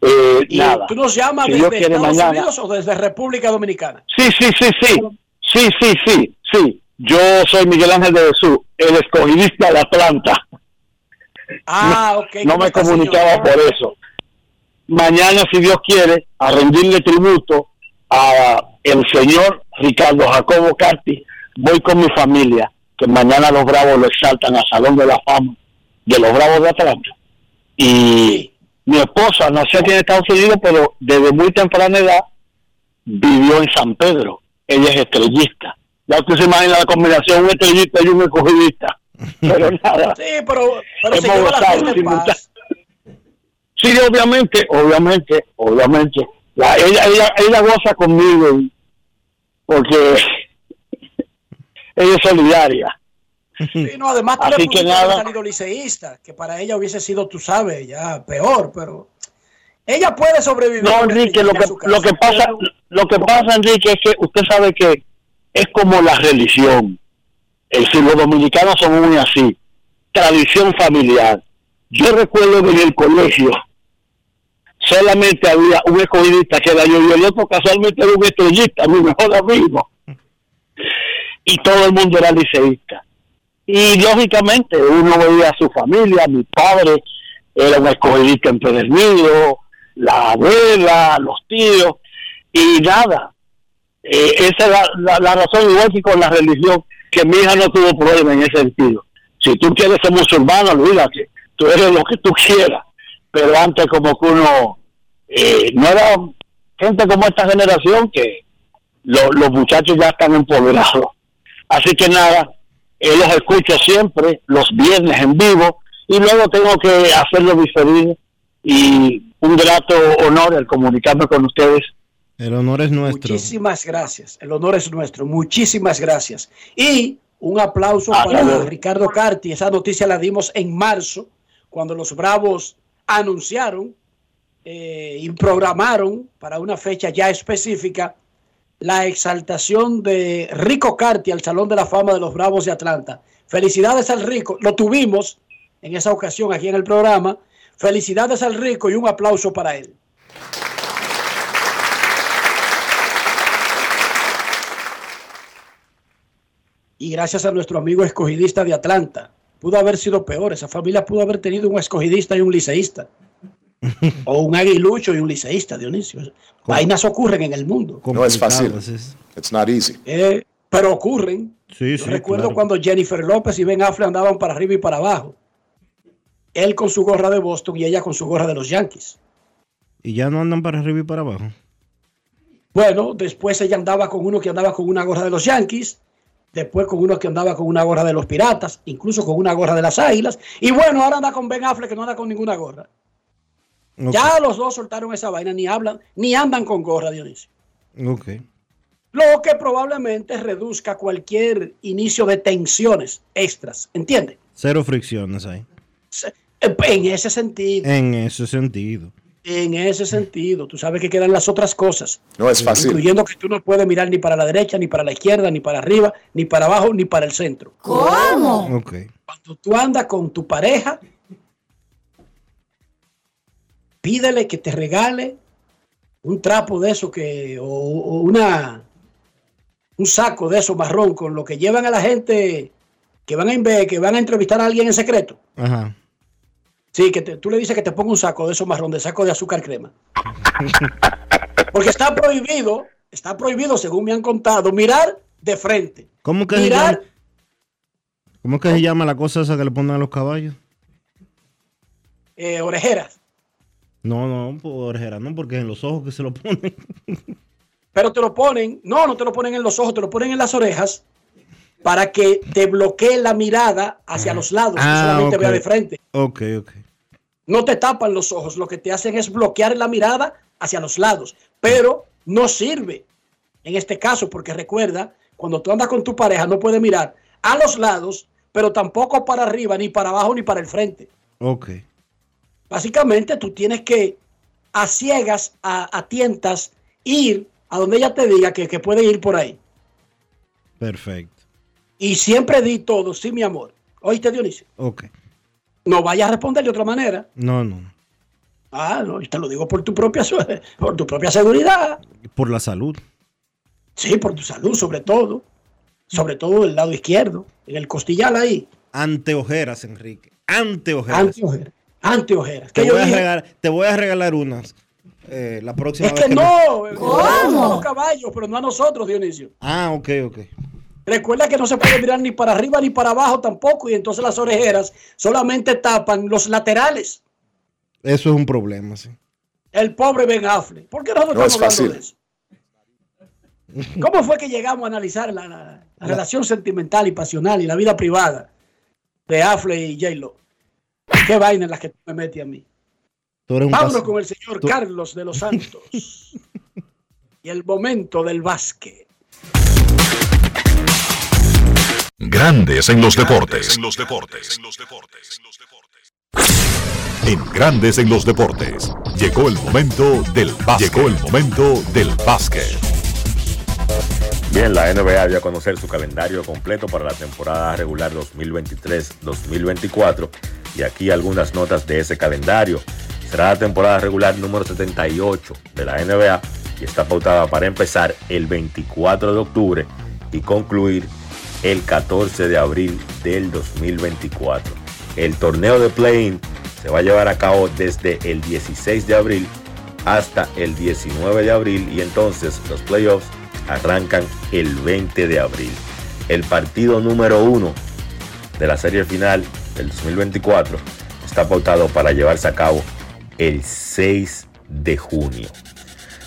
Eh, ¿Y nada. tú nos llamas Si desde Estados mañana- Unidos o desde República Dominicana? Sí, sí, sí, sí. Sí, sí, sí, sí. Yo soy Miguel Ángel de Jesús, el escogidista de Atlanta. Ah, ok. no ¿cómo me comunicaba señor? por eso. Mañana, si Dios quiere, a rendirle tributo a el señor Ricardo Jacobo Carti, voy con mi familia, que mañana los Bravos lo exaltan al Salón de la Fama de los Bravos de Atlanta. Y mi esposa nació aquí en Estados Unidos, pero desde muy temprana edad vivió en San Pedro. Ella es estrellista. Ya usted se imagina la combinación, un estrellista y un escogidista. Pero nada. Sí, pero, pero se Hemos lleva la gozado fiesta en simultá- paz. Sí, obviamente, obviamente, obviamente. La, ella, ella, ella goza conmigo porque ella es solidaria. Sí, no, además tú le Así que nada. salido liceísta, que para ella hubiese sido, tú sabes, ya peor, pero ella puede sobrevivir. No, Enrique, lo que, lo que pasa, lo que pasa, Enrique, es que usted sabe que es como la religión. Decir, los dominicanos son muy así. Tradición familiar. Yo recuerdo que en el colegio solamente había un escogidista que era yo y el otro casualmente era un estrellista, mi mejor amigo. Y todo el mundo era liceísta. Y lógicamente uno veía a su familia, mi padre era un escogidista empedernido, la abuela, los tíos, y nada. Eh, esa es la, la- razón, igual que con la religión, que mi hija no tuvo problema en ese sentido. Si tú quieres ser musulmano, olvídate, tú eres lo que tú quieras. Pero antes como que uno, eh, no era gente como esta generación que lo- los muchachos ya están empoderados. Así que nada, eh, los escucho siempre, los viernes en vivo, y luego tengo que hacerlo diferido. Y un grato honor el comunicarme con ustedes. El honor es nuestro. Muchísimas gracias. El honor es nuestro. Muchísimas gracias. Y un aplauso Ah, para claro. Ricardo Carti. Esa noticia la dimos en marzo, cuando los Bravos anunciaron eh, y programaron para una fecha ya específica la exaltación de Rico Carti al Salón de la Fama de los Bravos de Atlanta. Felicidades al Rico. Lo tuvimos en esa ocasión aquí en el programa. Felicidades al Rico y un aplauso para él. y gracias a nuestro amigo escogidista de Atlanta. Pudo haber sido peor, esa familia pudo haber tenido un escogidista y un liceísta. O un aguilucho y un liceísta, Dionisio. Vainas ocurren en el mundo. No es fácil. It's not easy. Eh, pero ocurren. Sí, Yo sí, recuerdo claro. cuando Jennifer López y Ben Affleck andaban para arriba y para abajo. Él con su gorra de Boston y ella con su gorra de los Yankees. Y ya no andan para arriba y para abajo. Bueno, después ella andaba con uno que andaba con una gorra de los Yankees, después con uno que andaba con una gorra de los Piratas, incluso con una gorra de las Águilas, y bueno, ahora anda con Ben Affleck que no anda con ninguna gorra. Ya los dos soltaron esa vaina, ni hablan, ni andan con gorra, Dionisio. Ok. Lo que probablemente reduzca cualquier inicio de tensiones extras, ¿entiendes? Cero fricciones ahí. En ese sentido, En ese sentido. en ese sentido, tú sabes que quedan las otras cosas. No es fácil. Incluyendo que tú no puedes mirar ni para la derecha, ni para la izquierda, ni para arriba, ni para abajo, ni para el centro. ¿Cómo? Ok. Cuando tú andas con tu pareja, pídele que te regale un trapo de eso que, o, o una, un saco de eso marrón con lo que llevan a la gente que van a, que van a entrevistar a alguien en secreto. Ajá. Sí, que te- tú le dices que te ponga un saco de eso marrón, de saco de azúcar crema. Porque está prohibido, está prohibido, según me han contado, mirar de frente. ¿Cómo que, se Mirar, llama, ¿Cómo que se llama la cosa esa que le ponen a los caballos? eh, orejeras. No, no, por no, porque es en los ojos que se lo ponen. Pero te lo ponen, no, no te lo ponen en los ojos, te lo ponen en las orejas para que te bloquee la mirada hacia los lados, Ah, solamente ok. vea de frente. Ok, ok. No te tapan los ojos, lo que te hacen es bloquear la mirada hacia los lados, pero no sirve en este caso, porque recuerda, cuando tú andas con tu pareja no puedes mirar a los lados, pero tampoco para arriba, ni para abajo, ni para el frente. Ok. Básicamente tú tienes que a ciegas, a, a tientas, ir a donde ella te diga que, que puede ir por ahí. Perfecto. Y siempre di todo, sí, mi amor. ¿Oíste, Dionisio? Ok. No vayas a responder de otra manera. No, no. Ah, no, y te lo digo por tu propia por tu propia seguridad. Por la salud. Sí, por tu salud, sobre todo. Sobre todo del lado izquierdo, en el costillal ahí. Anteojeras, Enrique. Anteojeras. Anteojeras. Anteojeras. Te Que yo voy, a regalar, te voy a regalar unas eh, la próxima es vez que me- no, a los caballos, pero no a nosotros, Dionisio. Ah, ok, ok. Recuerda que no se puede mirar ni para arriba ni para abajo tampoco, y entonces las orejeras solamente tapan los laterales. Eso es un problema, sí. El pobre Ben Affleck. ¿Por qué nosotros No es estamos hablando fácil. de eso? ¿Cómo fue que llegamos a analizar la, la- la relación sentimental y pasional y la vida privada de Affleck y J-Lo? Qué vaina en las que tú me metes a mí. Tú eres un Vámonos caso- con el señor tú- Carlos de los Santos. y el momento del básquet. Grandes en los deportes. En los deportes. En Grandes en los deportes. Llegó el momento del básquet. Llegó el momento del básquet. Bien, la NBA dio a conocer su calendario completo para la temporada regular 2023-2024 y aquí algunas notas de ese calendario. Será la temporada regular número 78 de la NBA y está pautada para empezar el 24 de octubre y concluir el 14 de abril del 2024. El torneo de play-in se va a llevar a cabo desde el 16 de abril hasta el 19 de abril y entonces los playoffs arrancan el 20 de abril. El partido número uno de la serie final del 2024 está pautado para llevarse a cabo el 6 de junio.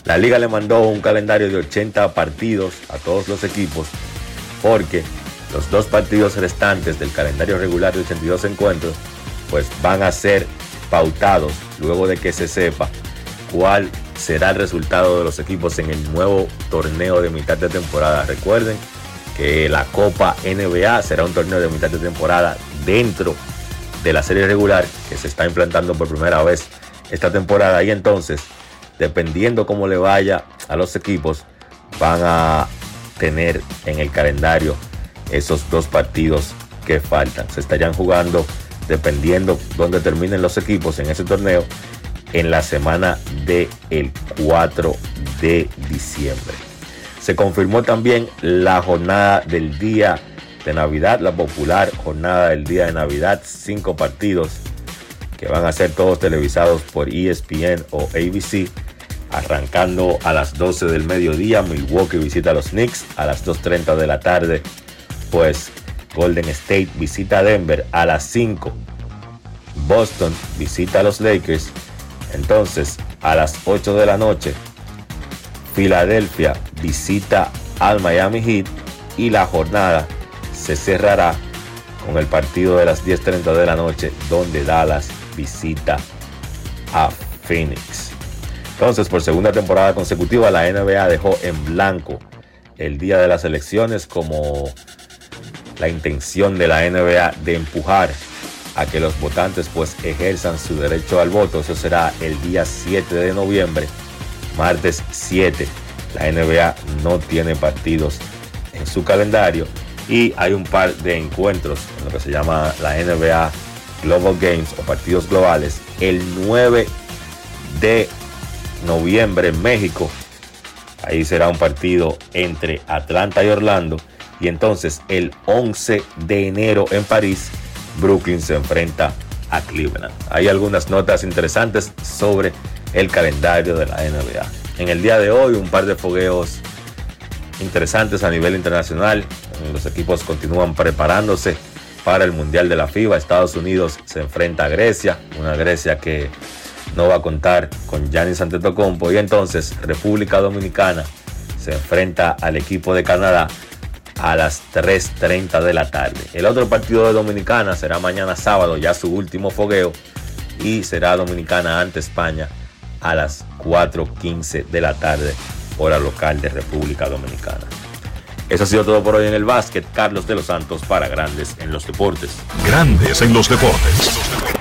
La liga le mandó un calendario de 80 partidos a todos los equipos porque los dos partidos restantes del calendario regular de 82 encuentros pues van a ser pautados luego de que se sepa cuál será el resultado de los equipos en el nuevo torneo de mitad de temporada. Recuerden que la Copa NBA será un torneo de mitad de temporada dentro de la serie regular que se está implantando por primera vez esta temporada y entonces dependiendo cómo le vaya a los equipos van a tener en el calendario esos dos partidos que faltan. Se estarían jugando dependiendo dónde terminen los equipos en ese torneo en la semana del el 4 de diciembre. Se confirmó también la jornada del día de Navidad, la popular jornada del día de Navidad, cinco partidos que van a ser todos televisados por ESPN o ABC. Arrancando a las 12 del mediodía, Milwaukee visita a los Knicks. A las 2.30 de la tarde, pues Golden State visita a Denver. A las 5, Boston visita a los Lakers. Entonces, a las 8 de la noche, Filadelfia visita al Miami Heat. Y la jornada se cerrará con el partido de las 10.30 de la noche, donde Dallas visita a Phoenix. Entonces, por segunda temporada consecutiva, la NBA dejó en blanco el día de las elecciones como la intención de la NBA de empujar a que los votantes pues ejerzan su derecho al voto. Eso será el día 7 de noviembre, martes 7. La NBA no tiene partidos en su calendario y hay un par de encuentros en lo que se llama la NBA Global Games o partidos globales. El 9 de noviembre en México. Ahí será un partido entre Atlanta y Orlando. Y entonces el 11 de enero en París, Brooklyn se enfrenta a Cleveland. Hay algunas notas interesantes sobre el calendario de la NBA. En el día de hoy, un par de fogueos interesantes a nivel internacional. Los equipos continúan preparándose para el Mundial de la FIBA. Estados Unidos se enfrenta a Grecia, una Grecia que no va a contar con Giannis Antetokounmpo y entonces República Dominicana se enfrenta al equipo de Canadá a las 3.30 de la tarde. El otro partido de Dominicana será mañana sábado, ya su último fogueo, y será Dominicana ante España a las 4.15 de la tarde, hora local de República Dominicana. Eso ha sido todo por hoy en el básquet. Carlos de los Santos para Grandes en los Deportes. Grandes en los deportes.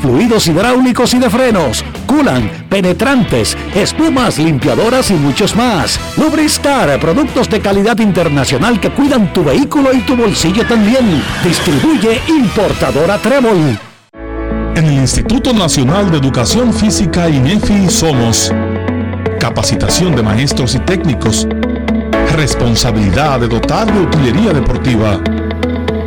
fluidos hidráulicos y de frenos, culan, penetrantes, espumas, limpiadoras y muchos más. Lubristar, productos de calidad internacional que cuidan tu vehículo y tu bolsillo también. Distribuye importadora Trébol. En el Instituto Nacional de Educación Física INEFI somos capacitación de maestros y técnicos, responsabilidad de dotar de utilería deportiva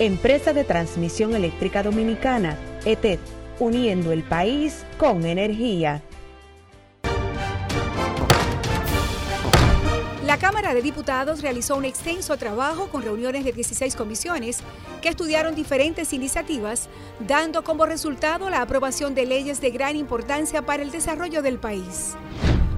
Empresa de Transmisión Eléctrica Dominicana, ETED, uniendo el país con energía. La Cámara de Diputados realizó un extenso trabajo con reuniones de 16 comisiones que estudiaron diferentes iniciativas, dando como resultado la aprobación de leyes de gran importancia para el desarrollo del país.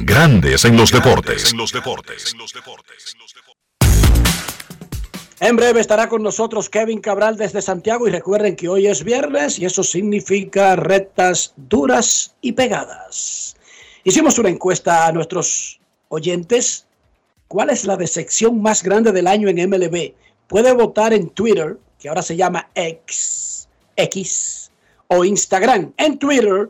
Grandes en los deportes. En breve estará con nosotros Kevin Cabral desde Santiago y recuerden que hoy es viernes y eso significa rectas duras y pegadas. Hicimos una encuesta a nuestros oyentes. ¿Cuál es la decepción más grande del año en MLB? Puede votar en Twitter, que ahora se llama X, X, o Instagram. En Twitter,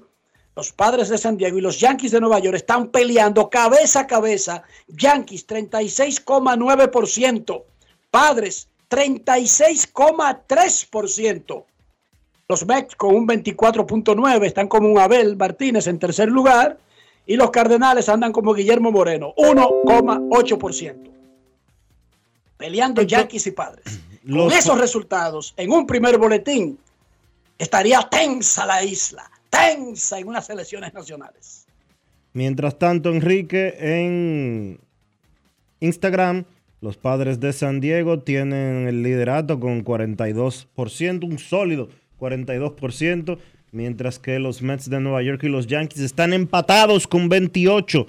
los padres de San Diego y los Yankees de Nueva York están peleando cabeza a cabeza. Yankees 36,9%, padres 36,3%. Los Mets con un 24.9 están como un Abel Martínez en tercer lugar y los Cardenales andan como Guillermo Moreno, 1,8%. Peleando Yankees y padres. Con esos resultados, en un primer boletín, estaría tensa la isla tensa en unas elecciones nacionales. Mientras tanto, Enrique, en Instagram, los padres de San Diego tienen el liderato con 42%, un sólido 42%, mientras que los Mets de Nueva York y los Yankees están empatados con 28%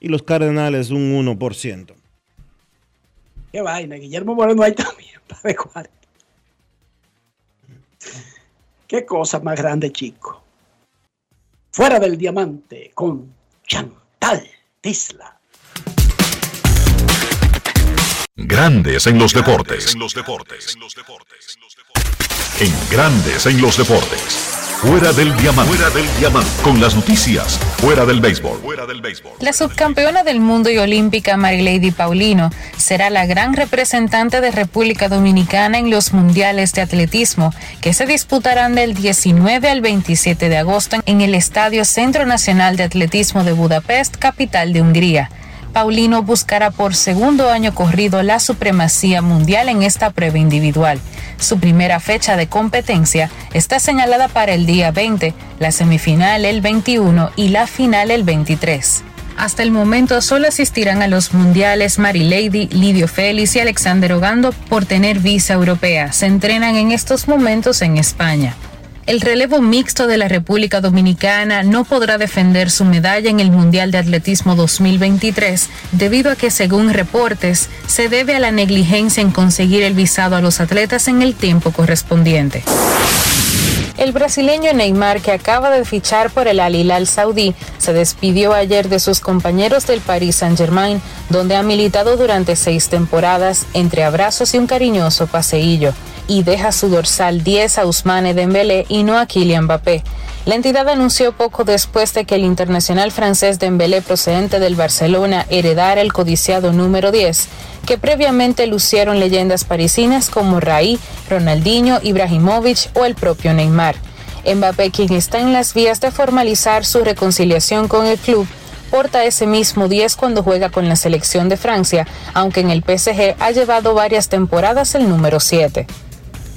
y los Cardenales un 1%. Qué vaina, Guillermo Moreno ahí también, para 40. Qué cosa más grande, chico. Fuera del diamante con Chantal Tisla. Grandes en los deportes. En los deportes. En Grandes en los deportes. Fuera del diamante. Fuera del diamante. Con las noticias. Fuera del béisbol. Fuera del béisbol. La subcampeona del mundo y olímpica Marilady Paulino será la gran representante de República Dominicana en los mundiales de atletismo que se disputarán del 19 al 27 de agosto en el Estadio Centro Nacional de Atletismo de Budapest, capital de Hungría. Paulino buscará por segundo año corrido la supremacía mundial en esta prueba individual. Su primera fecha de competencia está señalada para el día 20, la semifinal el 21 y la final el 23. Hasta el momento solo asistirán a los mundiales Marilady, Lidio Félix y Alexander Ogando por tener visa europea. Se entrenan en estos momentos en España. El relevo mixto de la República Dominicana no podrá defender su medalla en el Mundial de Atletismo 2023 debido a que, según reportes, se debe a la negligencia en conseguir el visado a los atletas en el tiempo correspondiente. El brasileño Neymar, que acaba de fichar por el Al Hilal Saudí, se despidió ayer de sus compañeros del Paris Saint-Germain, donde ha militado durante seis temporadas entre abrazos y un cariñoso paseillo y deja su dorsal 10 a Ousmane Dembélé y no a Kylian Mbappé. La entidad anunció poco después de que el internacional francés Dembélé procedente del Barcelona heredara el codiciado número 10, que previamente lucieron leyendas parisinas como Raí, Ronaldinho, Ibrahimovic o el propio Neymar. Mbappé, quien está en las vías de formalizar su reconciliación con el club, porta ese mismo 10 cuando juega con la selección de Francia, aunque en el PSG ha llevado varias temporadas el número 7.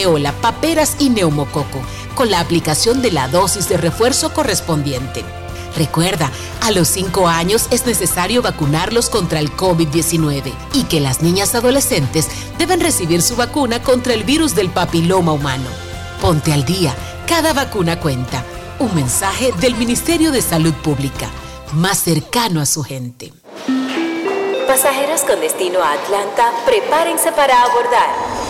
rubeola, paperas y neumococo, con la aplicación de la dosis de refuerzo correspondiente. Recuerda, a los 5 años es necesario vacunarlos contra el COVID-19 y que las niñas adolescentes deben recibir su vacuna contra el virus del papiloma humano. Ponte al día, cada vacuna cuenta. Un mensaje del Ministerio de Salud Pública, más cercano a su gente. Pasajeros con destino a Atlanta, prepárense para abordar.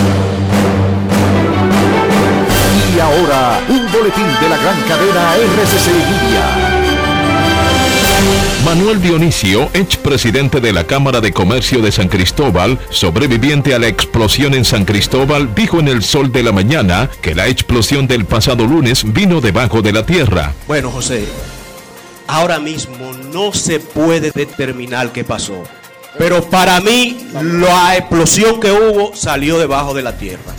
Ahora, un boletín de la gran cadena RCC Libia. Manuel Dionisio, ex presidente de la Cámara de Comercio de San Cristóbal, sobreviviente a la explosión en San Cristóbal, dijo en el sol de la mañana que la explosión del pasado lunes vino debajo de la tierra. Bueno, José, ahora mismo no se puede determinar qué pasó. Pero para mí, la explosión que hubo salió debajo de la tierra.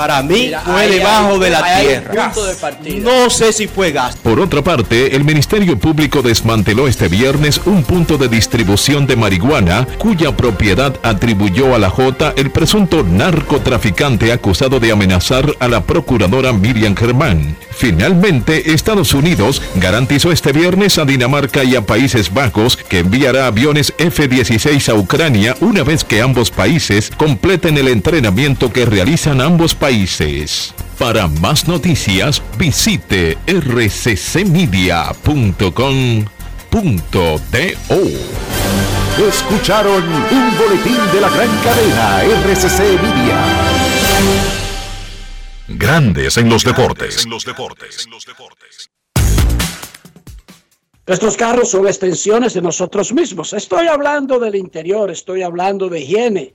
Para mí Mira, fue ahí debajo hay- de la ahí tierra. punto de partida. No sé si fue gas. Por otra parte, el Ministerio Público desmanteló este viernes un punto de distribución de marihuana cuya propiedad atribuyó a la J el presunto narcotraficante acusado de amenazar a la procuradora Miriam Germán. Finalmente, Estados Unidos garantizó este viernes a Dinamarca y a Países Bajos que enviará aviones F-16 a Ucrania una vez que ambos países completen el entrenamiento que realizan ambos países. Para más noticias, visite rccmedia.com.do. Escucharon un boletín de la gran cadena RCC Media. Grandes en los deportes. Nuestros carros son extensiones de nosotros mismos. Estoy hablando del interior, estoy hablando de higiene.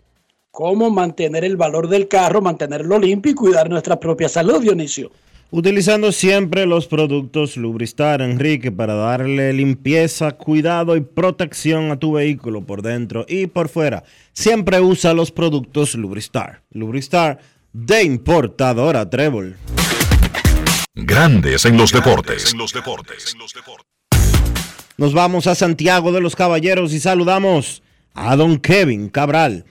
Cómo mantener el valor del carro, mantenerlo limpio y cuidar nuestra propia salud, Dionisio. Utilizando siempre los productos Lubristar, Enrique, para darle limpieza, cuidado y protección a tu vehículo por dentro y por fuera. Siempre usa los productos Lubristar. Lubristar de importadora Trébol. Grandes en los deportes. Nos vamos a Santiago de los Caballeros y saludamos a don Kevin Cabral.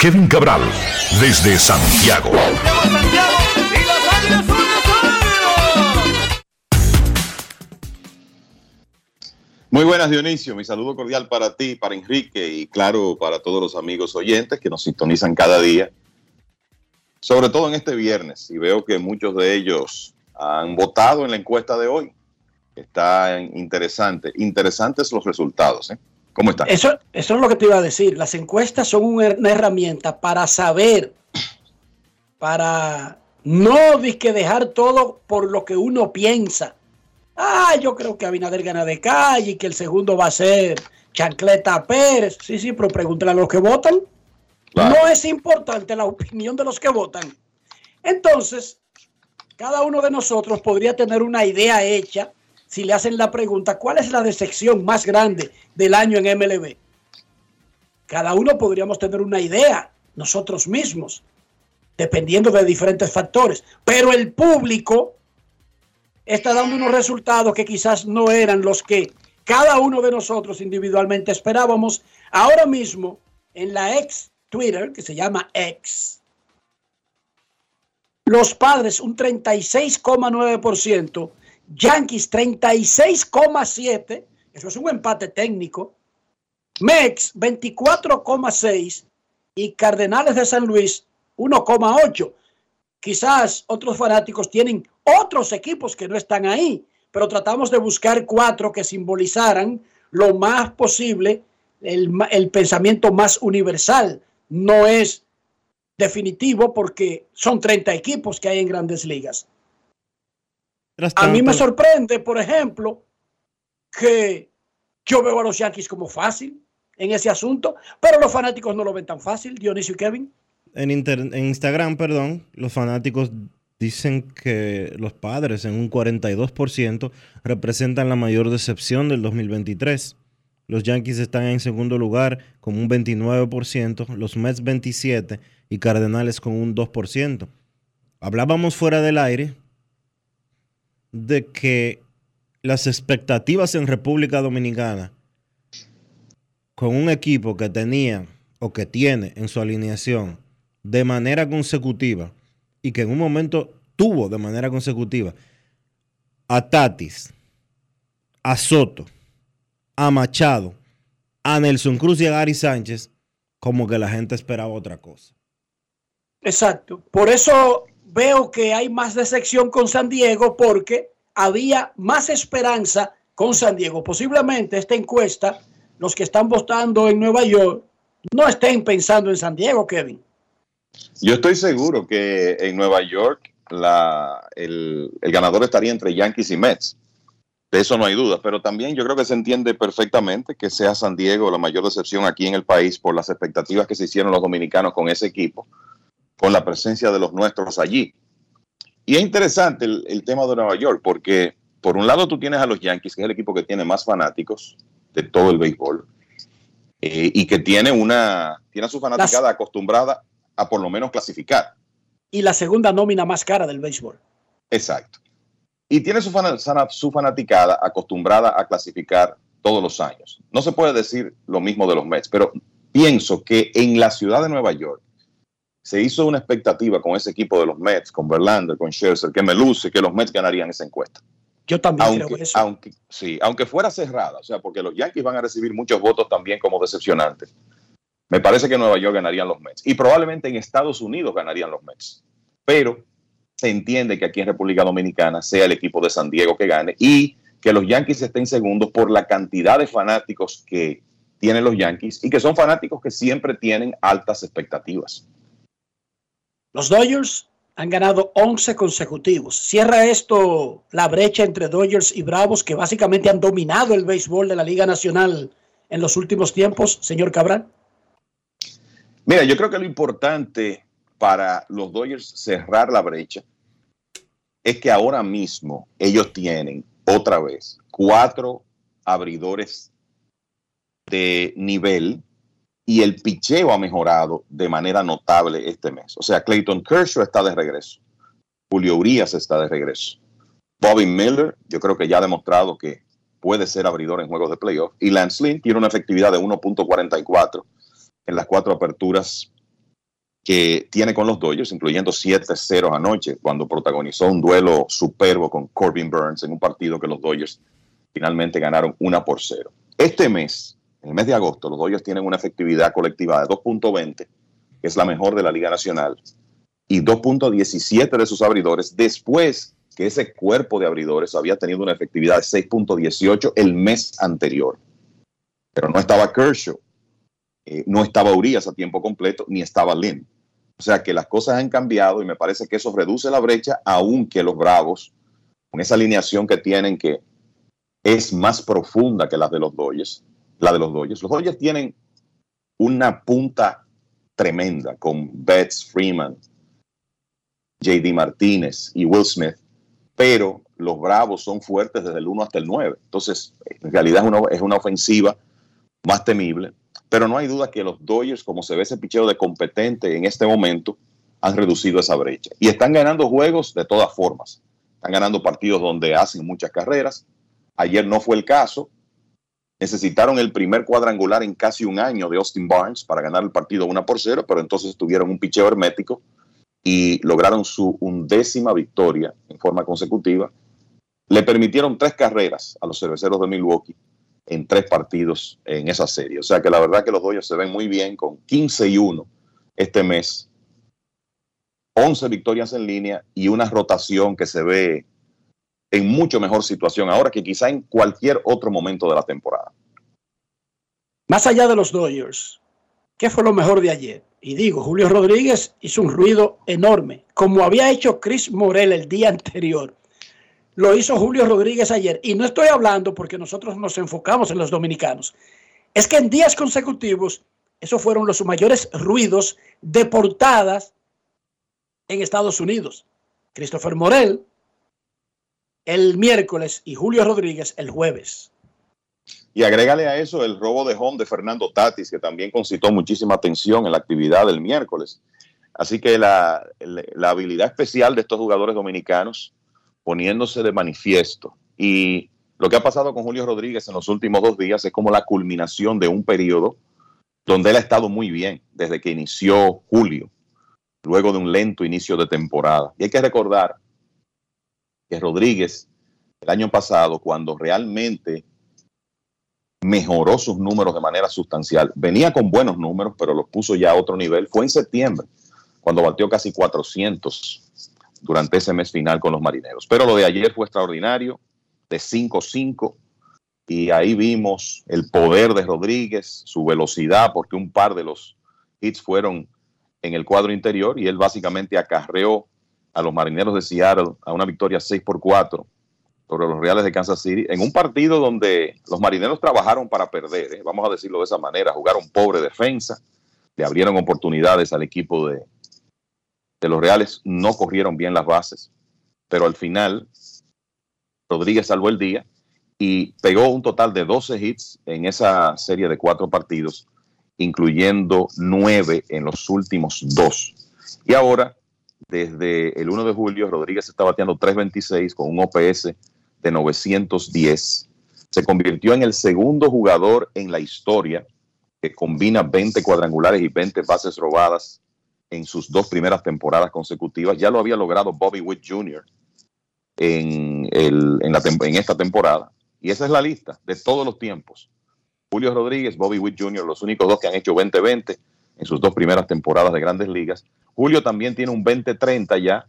Kevin Cabral, desde Santiago. Muy buenas, Dionisio. Mi saludo cordial para ti, para Enrique y claro, para todos los amigos oyentes que nos sintonizan cada día. Sobre todo en este viernes. Y veo que muchos de ellos han votado en la encuesta de hoy. Está interesante. Interesantes los resultados. ¿eh? ¿Cómo está? Eso, eso es lo que te iba a decir. Las encuestas son una herramienta para saber, para no que dejar todo por lo que uno piensa Ah, yo creo que Abinader gana de calle y que el segundo va a ser Chancleta Pérez. Sí, sí, pero pregúntale a los que votan. No es importante la opinión de los que votan. Entonces, cada uno de nosotros podría tener una idea hecha si le hacen la pregunta, ¿cuál es la decepción más grande del año en MLB? Cada uno podríamos tener una idea, nosotros mismos, dependiendo de diferentes factores. Pero el público está dando unos resultados que quizás no eran los que cada uno de nosotros individualmente esperábamos. Ahora mismo, en la ex Twitter, que se llama X, los padres un 36,9%, Yankees 36,7%, eso es un empate técnico, Mex 24,6% y Cardenales de San Luis 1,8%. Quizás otros fanáticos tienen otros equipos que no están ahí, pero tratamos de buscar cuatro que simbolizaran lo más posible el, pensamiento más universal. No es definitivo porque son 30 equipos que hay en grandes ligas. A mí me sorprende, por ejemplo, que yo veo a los Yankees como fácil en ese asunto, pero los fanáticos no lo ven tan fácil, Dionisio y Kevin en, en Instagram, perdón, los fanáticos dicen que los padres en un 42% representan la mayor decepción del 2023. Los Yankees están en segundo lugar con un 29%, los Mets 27% y Cardenales con un 2%. Hablábamos fuera del aire de que las expectativas en República Dominicana con un equipo que tenía o que tiene en su alineación de manera consecutiva y que en un momento tuvo de manera consecutiva a Tatis, a Soto, a Machado, a Nelson Cruz y a Gary Sánchez, como que la gente esperaba otra cosa. Exacto. Por eso veo que hay más decepción con San Diego porque había más esperanza con San Diego. Posiblemente esta encuesta, los que están votando en Nueva York, no estén pensando en San Diego, Kevin. Yo estoy seguro que en Nueva York el, ganador estaría entre Yankees y Mets. De eso no hay duda, pero también yo creo que se entiende perfectamente que sea San Diego la mayor decepción aquí en el país por las expectativas que se hicieron los dominicanos con ese equipo, con la presencia de los nuestros allí. Y es interesante el, tema de Nueva York, porque por un lado tú tienes a los Yankees, que es el equipo que tiene más fanáticos de todo el béisbol, eh, y que tiene una tiene a su fanaticada acostumbrada a por lo menos clasificar. Y la segunda nómina más cara del béisbol. Exacto. Y tiene su, su fanaticada acostumbrada a clasificar todos los años. No se puede decir lo mismo de los Mets, pero pienso que en la ciudad de Nueva York se hizo una expectativa con ese equipo de los Mets, con Verlander, con Scherzer, que me luce que los Mets ganarían esa encuesta. Yo también aunque, creo eso. Aunque, sí, aunque fuera cerrada, o sea, porque los Yankees van a recibir muchos votos también como decepcionantes. Me parece que en Nueva York ganarían los Mets. Y probablemente en Estados Unidos ganarían los Mets. Pero se entiende que aquí en República Dominicana sea el equipo de San Diego que gane y que los Yankees estén segundos por la cantidad de fanáticos que tienen los Yankees y que son fanáticos que siempre tienen altas expectativas. Los Dodgers han ganado 11 consecutivos. Cierra esto la brecha entre Dodgers y Bravos que básicamente han dominado el béisbol de la Liga Nacional en los últimos tiempos, señor Cabral. Mira, yo creo que lo importante para los Dodgers cerrar la brecha es que ahora mismo ellos tienen otra vez cuatro abridores de nivel y el picheo ha mejorado de manera notable este mes. O sea, Clayton Kershaw está de regreso. Julio Urias está de regreso. Bobby Miller, yo creo que ya ha demostrado que puede ser abridor en juegos de playoff. Y Lance Lynn tiene una efectividad de 1.44 en las cuatro aperturas que tiene con los Dodgers, incluyendo 7-0 anoche, cuando protagonizó un duelo superbo con Corbin Burns en un partido que los Dodgers finalmente ganaron 1 por 0. Este mes, en el mes de agosto, los Dodgers tienen una efectividad colectiva de 2.20, que es la mejor de la Liga Nacional, y 2.17 de sus abridores, después que ese cuerpo de abridores había tenido una efectividad de 6.18 el mes anterior. Pero no estaba Kershaw, eh, no estaba Urias a tiempo completo, ni estaba Lynn. O sea que las cosas han cambiado y me parece que eso reduce la brecha, aunque los Bravos, con esa alineación que tienen que es más profunda que la de los Dodgers, la de los Dodgers. Los Dodgers tienen una punta tremenda con Betts, Freeman, JD Martínez y Will Smith, pero los Bravos son fuertes desde el 1 hasta el 9. Entonces, en realidad es una, es una ofensiva más temible pero no hay duda que los Dodgers, como se ve ese picheo de competente en este momento, han reducido esa brecha. Y están ganando juegos de todas formas. Están ganando partidos donde hacen muchas carreras. Ayer no fue el caso. Necesitaron el primer cuadrangular en casi un año de Austin Barnes para ganar el partido 1 por 0, pero entonces tuvieron un picheo hermético y lograron su undécima victoria en forma consecutiva. Le permitieron tres carreras a los cerveceros de Milwaukee en tres partidos en esa serie. O sea que la verdad que los Dodgers se ven muy bien con 15 y 1 este mes. 11 victorias en línea y una rotación que se ve en mucho mejor situación ahora que quizá en cualquier otro momento de la temporada. Más allá de los Dodgers, ¿qué fue lo mejor de ayer? Y digo, Julio Rodríguez hizo un ruido enorme, como había hecho Chris Morel el día anterior lo hizo Julio Rodríguez ayer. Y no estoy hablando porque nosotros nos enfocamos en los dominicanos. Es que en días consecutivos, esos fueron los mayores ruidos de portadas en Estados Unidos. Christopher Morel el miércoles y Julio Rodríguez el jueves. Y agrégale a eso el robo de home de Fernando Tatis, que también concitó muchísima atención en la actividad del miércoles. Así que la, la habilidad especial de estos jugadores dominicanos poniéndose de manifiesto. Y lo que ha pasado con Julio Rodríguez en los últimos dos días es como la culminación de un periodo donde él ha estado muy bien desde que inició Julio, luego de un lento inicio de temporada. Y hay que recordar que Rodríguez el año pasado, cuando realmente mejoró sus números de manera sustancial, venía con buenos números, pero los puso ya a otro nivel, fue en septiembre, cuando batió casi 400 durante ese mes final con los marineros. Pero lo de ayer fue extraordinario, de 5-5, y ahí vimos el poder de Rodríguez, su velocidad, porque un par de los hits fueron en el cuadro interior y él básicamente acarreó a los marineros de Seattle a una victoria 6 por 4 sobre los Reales de Kansas City, en un partido donde los marineros trabajaron para perder, ¿eh? vamos a decirlo de esa manera, jugaron pobre defensa, le abrieron oportunidades al equipo de, de los Reales no corrieron bien las bases, pero al final Rodríguez salvó el día y pegó un total de 12 hits en esa serie de cuatro partidos, incluyendo nueve en los últimos dos. Y ahora, desde el 1 de julio, Rodríguez está bateando 3.26 con un OPS de 910. Se convirtió en el segundo jugador en la historia que combina 20 cuadrangulares y 20 bases robadas en sus dos primeras temporadas consecutivas. Ya lo había logrado Bobby Witt Jr. En, en, esta temporada. Y esa es la lista de todos los tiempos. Julio Rodríguez, Bobby Witt Jr., los únicos dos que han hecho 20-20 en sus dos primeras temporadas de grandes ligas. Julio también tiene un 20-30 ya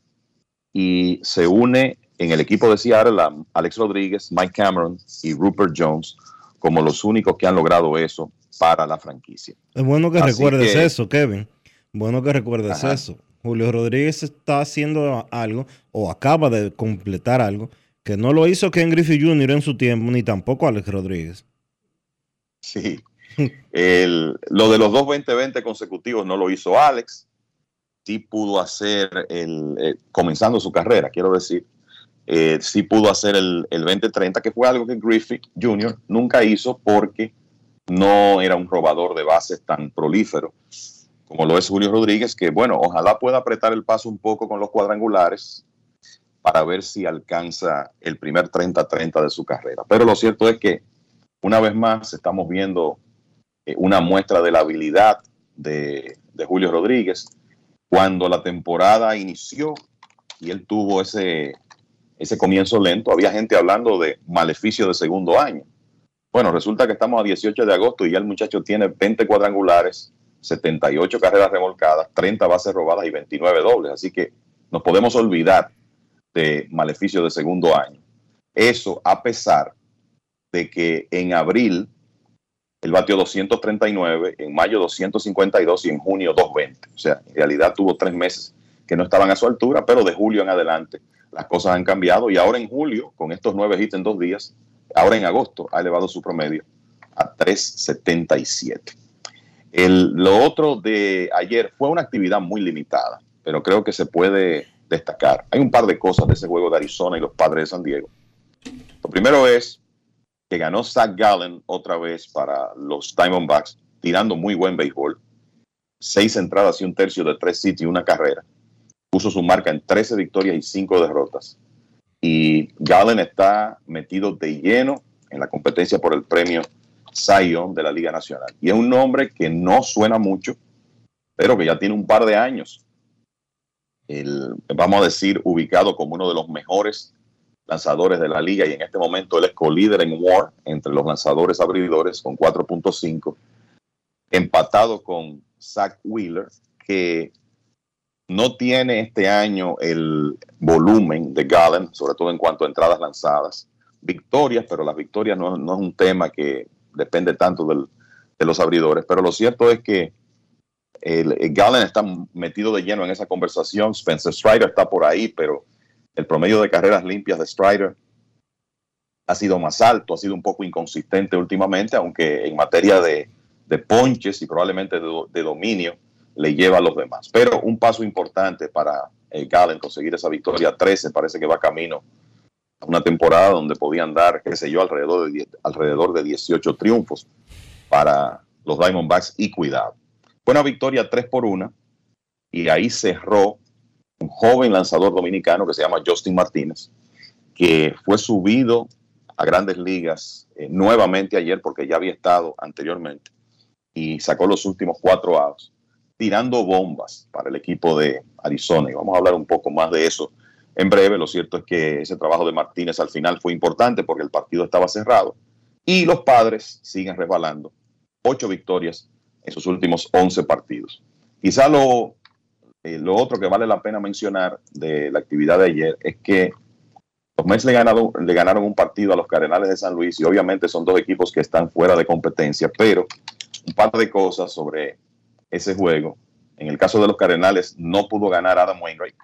y se une en el equipo de Seattle a Alex Rodríguez, Mike Cameron y Rupert Jones como los únicos que han logrado eso para la franquicia. Es bueno que Así recuerdes que- eso, Kevin. Bueno que recuerdes Ajá. eso. Julio Rodríguez está haciendo algo o acaba de completar algo que no lo hizo Ken Griffey Jr. en su tiempo, ni tampoco Alex Rodríguez. Sí. El- lo de los dos 2020 consecutivos no lo hizo Alex. Sí pudo hacer, el, eh, comenzando su carrera, quiero decir, eh, sí pudo hacer el, el 2030, que fue algo que Griffith Jr. nunca hizo porque no era un robador de bases tan prolífero como lo es Julio Rodríguez, que bueno, ojalá pueda apretar el paso un poco con los cuadrangulares para ver si alcanza el primer 30-30 de su carrera. Pero lo cierto es que una vez más estamos viendo una muestra de la habilidad de, de Julio Rodríguez. Cuando la temporada inició y él tuvo ese, ese comienzo lento, había gente hablando de maleficio de segundo año. Bueno, resulta que estamos a 18 de agosto y ya el muchacho tiene 20 cuadrangulares, 78 carreras remolcadas, 30 bases robadas y 29 dobles. Así que nos podemos olvidar de maleficio de segundo año. Eso a pesar de que en abril él batió 239, en mayo 252 y en junio 220. O sea, en realidad tuvo tres meses que no estaban a su altura, pero de julio en adelante las cosas han cambiado y ahora en julio, con estos nueve hits en dos días, ahora en agosto ha elevado su promedio a 377. El, lo otro de ayer fue una actividad muy limitada, pero creo que se puede destacar. Hay un par de cosas de ese juego de Arizona y los padres de San Diego. Lo primero es que ganó Zach Gallen otra vez para los Diamondbacks, tirando muy buen béisbol. Seis entradas y un tercio de tres hits y una carrera. Puso su marca en 13 victorias y 5 derrotas. Y Gallen está metido de lleno en la competencia por el premio Zion de la Liga Nacional. Y es un nombre que no suena mucho, pero que ya tiene un par de años. El, vamos a decir, ubicado como uno de los mejores lanzadores de la liga y en este momento él es co-líder en WAR entre los lanzadores abridores con 4.5, empatado con Zach Wheeler, que no tiene este año el volumen de Gallen, sobre todo en cuanto a entradas lanzadas. Victorias, pero las victorias no, no es un tema que depende tanto del- de los abridores, pero lo cierto es que el, el Gallen está metido de lleno en esa conversación, Spencer Strider está por ahí, pero el promedio de carreras limpias de Strider ha sido más alto, ha sido un poco inconsistente últimamente, aunque en materia de, ponches y probablemente de, do- de dominio le lleva a los demás. Pero un paso importante para el Gallen conseguir esa victoria 13, parece que va camino a una temporada donde podían dar, qué sé yo, alrededor de, 10 alrededor de 18 triunfos para los Diamondbacks y cuidado. Fue una victoria 3 por 1 y ahí cerró un joven lanzador dominicano que se llama Justin Martínez, que fue subido a grandes ligas eh, nuevamente ayer porque ya había estado anteriormente y sacó los últimos cuatro outs tirando bombas para el equipo de Arizona y vamos a hablar un poco más de eso en breve. Lo cierto es que ese trabajo de Martínez al final fue importante porque el partido estaba cerrado y los padres siguen resbalando. Ocho victorias en sus últimos 11 partidos. Quizá lo, eh, lo otro que vale la pena mencionar de la actividad de ayer es que los Mets le ganaron, un partido a los Cardenales de San Luis y obviamente son dos equipos que están fuera de competencia, pero un par de cosas sobre ese juego. En el caso de los Cardenales no pudo ganar Adam Wainwright,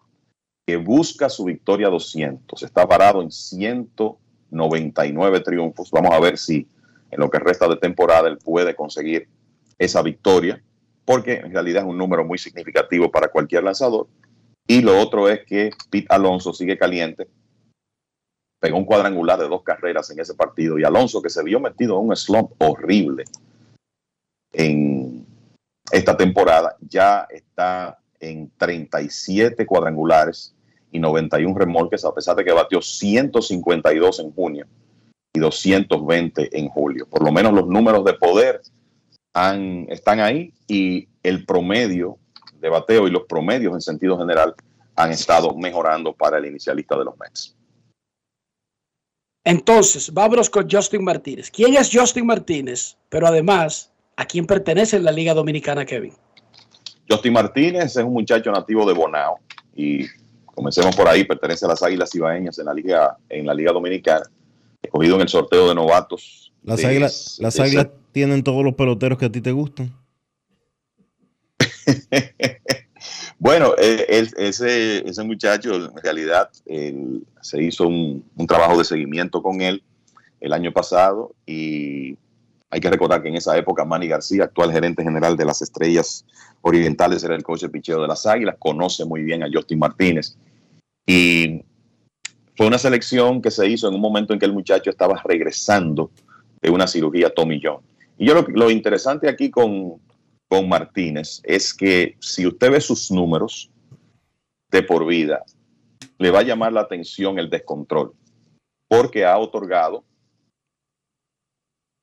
que busca su victoria 200. Está parado en 199 triunfos. Vamos a ver si en lo que resta de temporada él puede conseguir esa victoria, porque en realidad es un número muy significativo para cualquier lanzador. Y lo otro es que Pete Alonso sigue caliente. Pegó un cuadrangular de dos carreras en ese partido y Alonso que se vio metido en un slump horrible en esta temporada ya está en 37 cuadrangulares y 91 remolques a pesar de que batió 152 en junio y 220 en julio. Por lo menos los números de poder han, están ahí y el promedio de bateo y los promedios en sentido general han estado mejorando para el inicialista de los Mets. Entonces, vámonos con Justin Martínez. ¿Quién es Justin Martínez? Pero además, ¿a quién pertenece en la Liga Dominicana, Kevin? Justin Martínez es un muchacho nativo de Bonao y Comencemos por ahí, pertenece a las Águilas Ibaeñas en la Liga, en la Liga Dominicana, escogido en el sorteo de novatos. Las de- águilas, las de- águilas tienen todos los peloteros que a ti te gustan. Bueno, eh, ese, ese muchacho, en realidad, él- se hizo un, un trabajo de seguimiento con él el año pasado y hay que recordar que en esa época Manny García, actual gerente general de las Estrellas Orientales, era el coach de picheo de las Águilas, conoce muy bien a Justin Martínez y fue una selección que se hizo en un momento en que el muchacho estaba regresando de una cirugía Tommy John. Y yo lo, lo interesante aquí con, con Martínez es que si usted ve sus números de por vida, le va a llamar la atención el descontrol, porque ha otorgado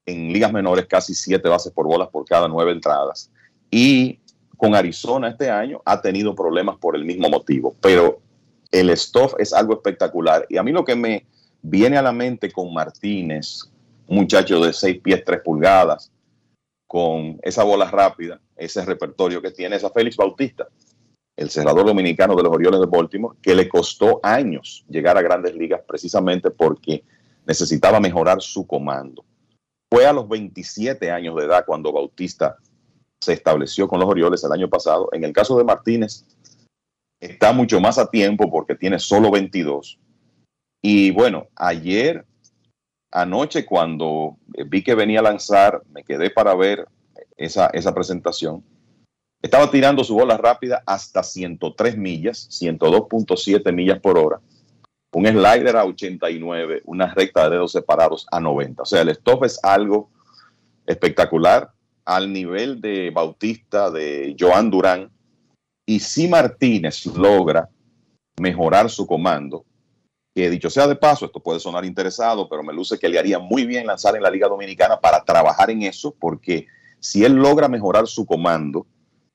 en ligas menores casi siete bases por bolas por cada nueve entradas. Y con Arizona este año ha tenido problemas por el mismo motivo, pero el stuff es algo espectacular. Y a mí lo que me viene a la mente con Martínez, muchacho de seis pies, tres pulgadas, con esa bola rápida, ese repertorio que tiene, esa Félix Bautista, el cerrador dominicano de los Orioles de Baltimore, que le costó años llegar a grandes ligas precisamente porque necesitaba mejorar su comando. Fue a los 27 años de edad cuando Bautista se estableció con los Orioles el año pasado. En el caso de Martínez, está mucho más a tiempo porque tiene solo 22. Y bueno, ayer, anoche, cuando vi que venía a lanzar, me quedé para ver esa, esa presentación. Estaba tirando su bola rápida hasta 103 millas, 102.7 millas por hora, un slider a 89, una recta de dedos separados a 90. O sea, el stop es algo espectacular al nivel de Bautista, de Joan Durán. Y si Martínez logra mejorar su comando, que dicho sea de paso, esto puede sonar interesado, pero me luce que le haría muy bien lanzar en la Liga Dominicana para trabajar en eso, porque si él logra mejorar su comando,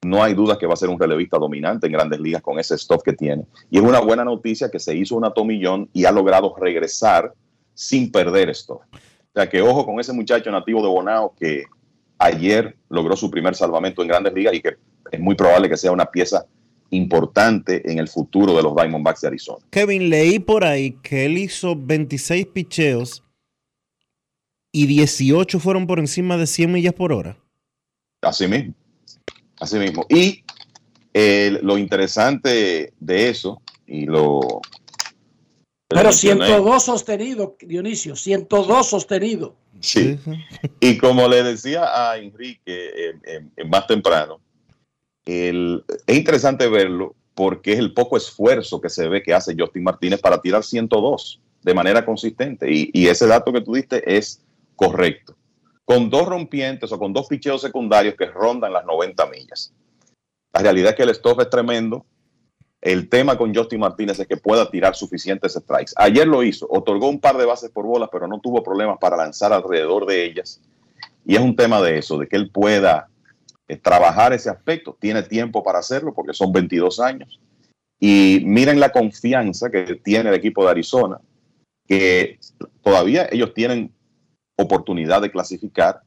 no hay duda que va a ser un relevista dominante en grandes ligas con ese stuff que tiene. Y es una buena noticia que se hizo una tomillón y ha logrado regresar sin perder esto. O sea que ojo con ese muchacho nativo de Bonao que ayer logró su primer salvamento en grandes ligas y que es muy probable que sea una pieza importante en el futuro de los Diamondbacks de Arizona. Kevin, leí por ahí que él hizo 26 picheos y 18 fueron por encima de 100 millas por hora. Así mismo. Así mismo. Y eh, lo interesante de eso, y lo. Pero lo mencioné, 102 sostenido, Dionisio, 102 sostenido. Sí. Y como le decía a Enrique eh, eh, eh, más temprano, es interesante verlo porque es el poco esfuerzo que se ve que hace Justin Martínez para tirar 102 de manera consistente. Y, y ese dato que tú diste es correcto. Con dos rompientes o con dos picheos secundarios que rondan las 90 millas. La realidad es que el stop es tremendo. El tema con Justin Martínez es que pueda tirar suficientes strikes. Ayer lo hizo, otorgó un par de bases por bolas, pero no tuvo problemas para lanzar alrededor de ellas. Y es un tema de eso, de que él pueda eh, trabajar ese aspecto. Tiene tiempo para hacerlo porque son 22 años. Y miren la confianza que tiene el equipo de Arizona, que todavía ellos tienen oportunidad de clasificar.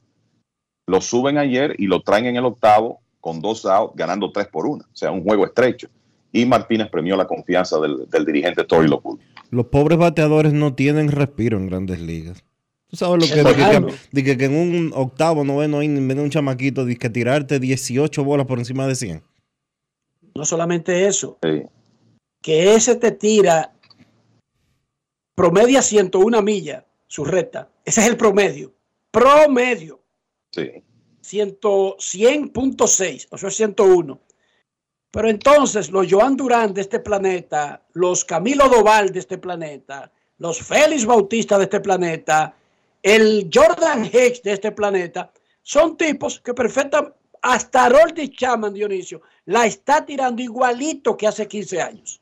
Lo suben ayer y lo traen en el octavo con dos outs, ganando tres por una. O sea, un juego estrecho. Y Martínez premió la confianza del, del dirigente Tori Lockwood. Los pobres bateadores no tienen respiro en grandes ligas. Tú sabes lo que Es de que, en un octavo, noveno inning viene un chamaquito de que tirarte 18 bolas por encima de 100. No solamente eso, Sí. que ese te tira promedia 101 millas, su recta. Ese es el promedio. Promedio. Sí. 100 100.6, o sea, 101. Pero entonces los Joan Durán de este planeta, los Camilo Doval de este planeta, los Félix Bautista de este planeta, el Jordan Hicks de este planeta, son tipos que perfectamente, hasta Roldy Chapman, Dionisio, la está tirando igualito que hace 15 años.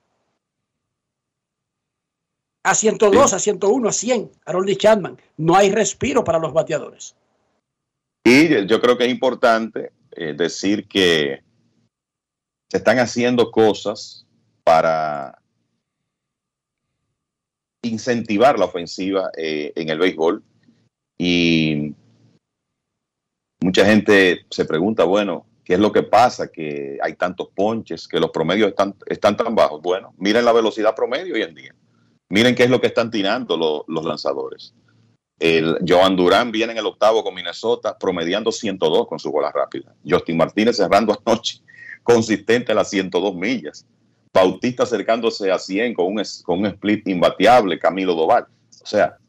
A 102, a 101, a 100, a Roldy Chapman. No hay respiro para los bateadores. Y yo creo que es importante eh, decir que se están haciendo cosas para incentivar la ofensiva eh, en el béisbol. Y mucha gente se pregunta, bueno, ¿qué ¿Qué es lo que pasa? Que hay tantos ponches, que los promedios están, están tan bajos. Bueno, miren la velocidad promedio hoy en día. Miren qué es lo que están tirando los, los lanzadores. El Joan Durán viene en el octavo con Minnesota, promediando 102 con su bola rápida. Justin Martínez cerrando anoche, consistente a las 102 millas. Bautista acercándose a 100 con un, con un split imbateable, Camilo Doval. O sea,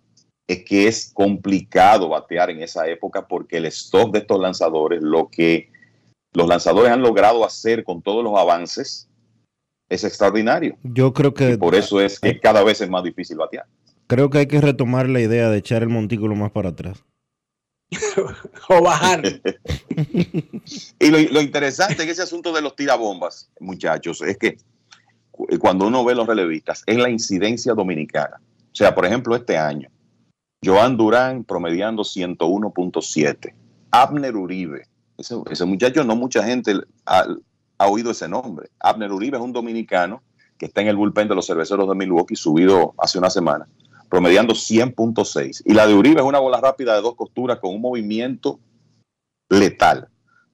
es que es complicado batear en esa época porque el stock de estos lanzadores, lo que los lanzadores han logrado hacer con todos los avances, es extraordinario. Yo creo que... Y por eso es que cada vez es más difícil batear. Creo que hay que retomar la idea de echar el montículo más para atrás. o bajar. y lo, lo, interesante en ese asunto de los tirabombas, muchachos, es que cuando uno ve los relevistas, es la incidencia dominicana. O sea, por ejemplo, este año, Joan Durán promediando 101.7. Abner Uribe, ese, muchacho no mucha gente ha, ha, oído ese nombre. Abner Uribe es un dominicano que está en el bullpen de los cerveceros de Milwaukee, subido hace una semana, promediando 100.6. Y la de Uribe es una bola rápida de dos costuras con un movimiento letal.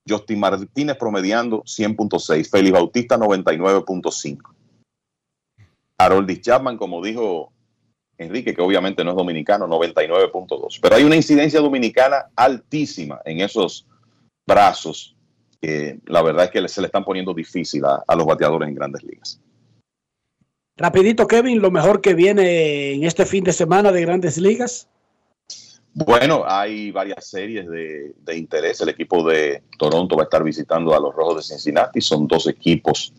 Justin Martínez promediando 100.6. Félix Bautista 99.5. Harold Chapman, como dijo Enrique, que obviamente no es dominicano, 99.2. Pero hay una incidencia dominicana altísima en esos brazos que la verdad es que se le están poniendo difícil a, a los bateadores en grandes ligas. Rapidito, Kevin, lo mejor que viene en este fin de semana de grandes ligas. Bueno, hay varias series de, de, interés. El equipo de Toronto va a estar visitando a los Rojos de Cincinnati. Son dos equipos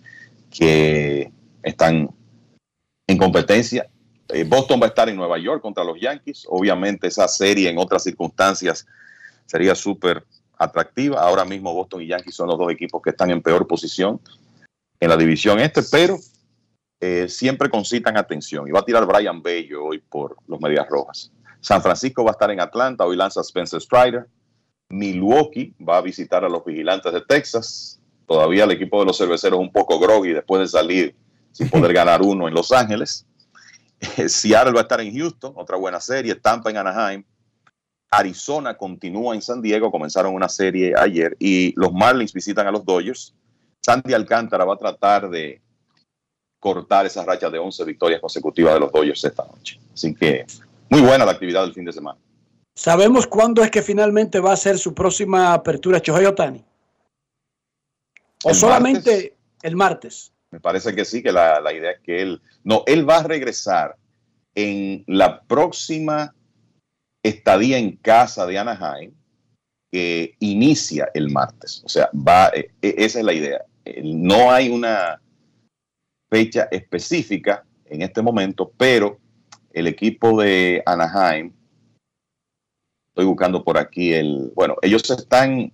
que están en competencia. Eh, Boston va a estar en Nueva York contra los Yankees. Obviamente esa serie en otras circunstancias sería súper atractiva. Ahora mismo Boston y Yankees son los dos equipos que están en peor posición en la división este, pero eh, siempre concitan atención. Y va a tirar Brian Bello hoy por los Medias Rojas. San Francisco va a estar en Atlanta, hoy lanza Spencer Strider. Milwaukee va a visitar a los vigilantes de Texas. Todavía el equipo de los cerveceros un poco groggy después de salir sin poder ganar uno en Los Ángeles. Seattle va a estar en Houston, otra buena serie. Tampa en Anaheim. Arizona continúa en San Diego, comenzaron una serie ayer. Y los Marlins visitan a los Dodgers. Sandy Alcántara va a tratar de cortar esa racha de 11 victorias consecutivas de los Dodgers esta noche. Así que muy buena la actividad del fin de semana. ¿Sabemos cuándo es que finalmente va a ser su próxima apertura Chohei Otani? ¿O ¿El solamente martes? el martes? Me parece que sí, que la, la, idea es que él... No, él va a regresar en la próxima estadía en casa de Anaheim, que inicia el martes. O sea, va, eh, esa es la idea. No hay una fecha específica en este momento, pero el equipo de Anaheim, estoy buscando por aquí el, bueno, ellos están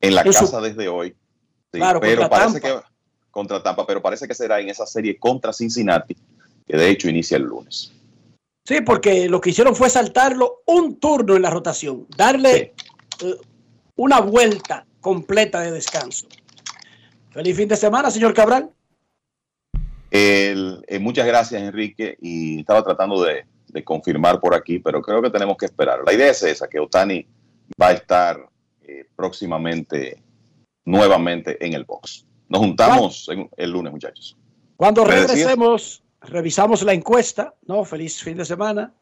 en la casa desde hoy, sí, Claro, pero parece Tampa. que contra Tampa, pero parece que será en esa serie contra Cincinnati, que de hecho inicia el lunes. Sí, porque lo que hicieron fue saltarlo un turno en la rotación, darle eh, una vuelta completa de descanso. Feliz fin de semana, señor Cabral. El- eh, muchas gracias, Enrique, y estaba tratando de, de confirmar por aquí, pero creo que tenemos que esperar. La idea es esa, que Otani va a estar eh, próximamente, nuevamente en el box. Nos juntamos en- el lunes, muchachos. Cuando regresemos, revisamos la encuesta, ¿no? Feliz fin de semana.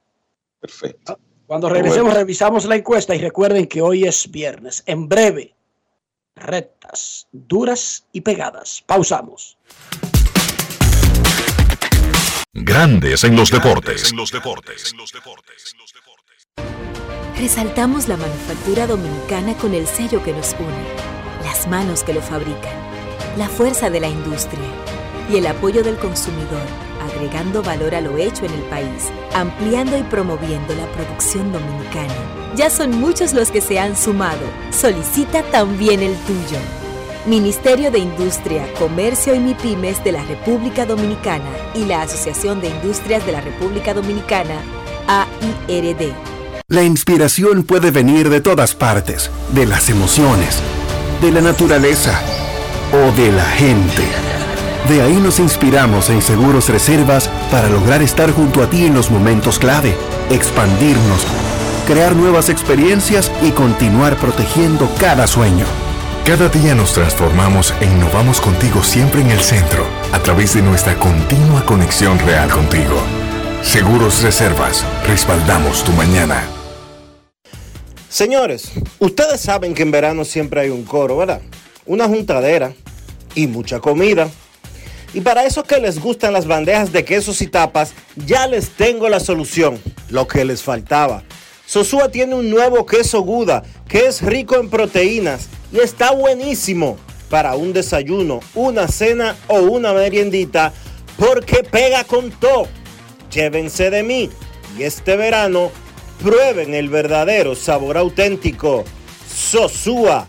Perfecto. Cuando regresemos, bueno. revisamos la encuesta y recuerden que hoy es viernes. En breve, rectas, duras y pegadas. Pausamos. Grandes en los deportes. Resaltamos la manufactura dominicana con el sello que nos une, las manos que lo fabrican, la fuerza de la industria y el apoyo del consumidor, agregando valor a lo hecho en el país, ampliando y promoviendo la producción dominicana. Ya son muchos los que se han sumado. Solicita también el tuyo. Ministerio de Industria, Comercio y MIPIMES de la República Dominicana y la Asociación de Industrias de la República Dominicana, AIRD. La inspiración puede venir de todas partes, de las emociones, de la naturaleza o de la gente. De ahí nos inspiramos en Seguros Reservas para lograr estar junto a ti en los momentos clave, expandirnos, crear nuevas experiencias y continuar protegiendo cada sueño. Cada día nos transformamos e innovamos contigo siempre en el centro, a través de nuestra continua conexión real contigo. Seguros Reservas, respaldamos tu mañana. Señores, ustedes saben que en verano siempre hay un coro, ¿verdad? Una juntadera y mucha comida. Y para esos que les gustan las bandejas de quesos y tapas, ya les tengo la solución, lo que les faltaba. Sosúa tiene un nuevo queso Guda que es rico en proteínas y está buenísimo para un desayuno, una cena o una meriendita porque pega con todo. Llévense de mí y este verano prueben el verdadero sabor auténtico. Sosúa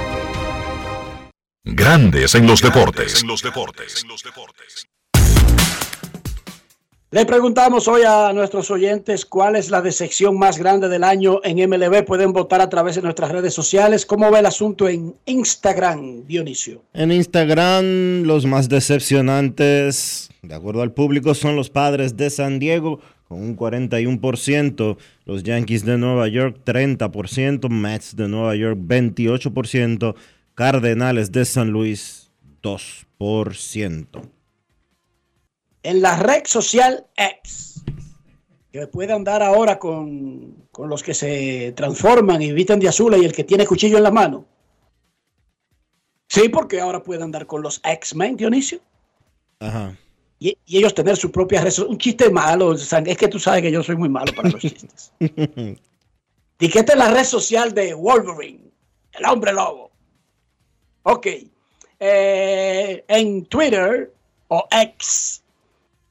Grandes en los deportes. Le preguntamos hoy a nuestros oyentes cuál es la decepción más grande del año en MLB. Pueden votar a través de nuestras redes sociales. ¿Cómo ve el asunto en Instagram, Dionisio? En Instagram, los más decepcionantes, de acuerdo al público, son los padres de San Diego con un 41%, los Yankees de Nueva York 30%, Mets de Nueva York 28%, Cardenales de San Luis 2%. En la red social X, que puede andar ahora con, con los que se transforman y visten de azul y el que tiene cuchillo en la mano. Sí, porque ahora puede andar con los X-Men, Dionisio. Ajá. Y, y ellos tener su propia red Un chiste malo, es que tú sabes que yo soy muy malo para los chistes. Es la red social de Wolverine, el hombre lobo. Ok. Eh, en Twitter o X,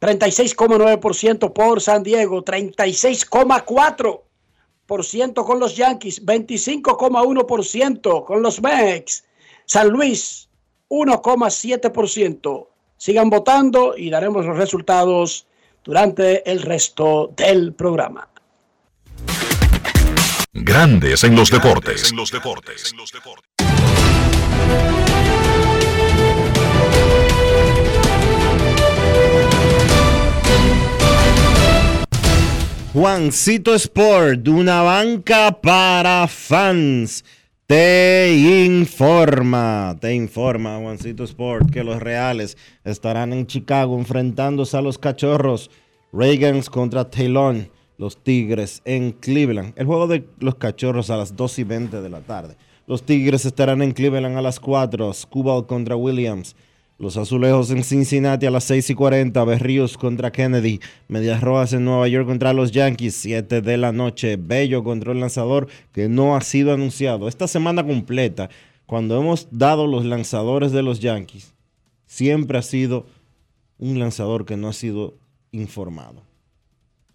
36,9% por San Diego, 36,4% con los Yankees, 25,1% con los Mex, San Luis, 1,7%. Sigan votando y daremos los resultados durante el resto del programa. Grandes en los deportes. Juancito Sport, una banca para fans. Te informa, te informa Juancito Sport que los Reales estarán en Chicago enfrentándose a los Cachorros. Reagans contra Taylor, los Tigres en Cleveland. El juego de los Cachorros a las 2 y 20 de la tarde. Los Tigres estarán en Cleveland a las 4. Scubal contra Williams. Los Azulejos en Cincinnati a las 6 y 40. Berríos contra Kennedy. Medias Rojas en Nueva York contra los Yankees. 7 de la noche. Bello contra el lanzador que no ha sido anunciado. Esta semana completa, cuando hemos dado los lanzadores de los Yankees, siempre ha sido un lanzador que no ha sido informado.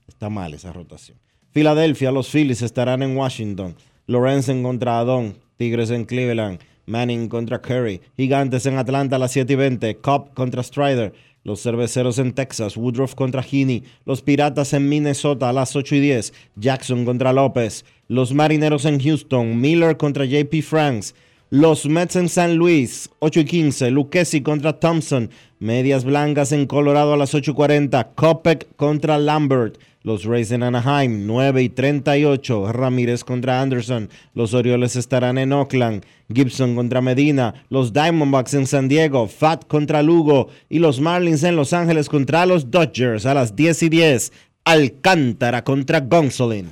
Está mal esa rotación. Filadelfia, los Phillies estarán en Washington. Lorenzen contra Adon. Tigres en Cleveland. Manning contra Curry. Gigantes en Atlanta a las 7 y 20. Cobb contra Strider. Los cerveceros en Texas. Woodruff contra Heaney. Los Piratas en Minnesota a las 8 y 10. Jackson contra López. Los Marineros en Houston. Miller contra JP Franks. Los Mets en San Luis, 8 y 15. Lucchesi contra Thompson. Medias Blancas en Colorado a las 8 y 40. Kopek contra Lambert. Los Rays en Anaheim, 9 y 38. Ramírez contra Anderson. Los Orioles estarán en Oakland. Gibson contra Medina. Los Diamondbacks en San Diego. Fat contra Lugo. Y los Marlins en Los Ángeles contra los Dodgers a las 10 y 10. Alcántara contra Gonsolin.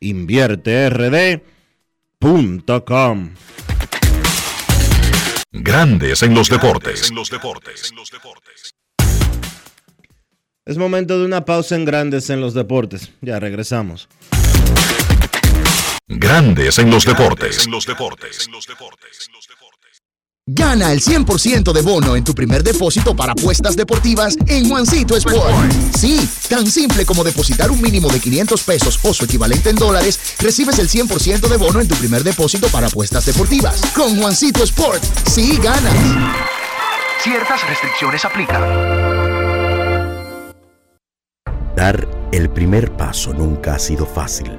invierterd.com. Grandes en los deportes. Es momento de una pausa en Grandes en los deportes. Ya regresamos. Grandes en los deportes. En los deportes. Gana el 100% de bono en tu primer depósito para apuestas deportivas en Juancito Sport. Sí, tan simple como depositar un mínimo de 500 pesos o su equivalente en dólares, recibes el 100% de bono en tu primer depósito para apuestas deportivas. Con Juancito Sport, sí ganas. Ciertas restricciones aplican. Dar el primer paso nunca ha sido fácil,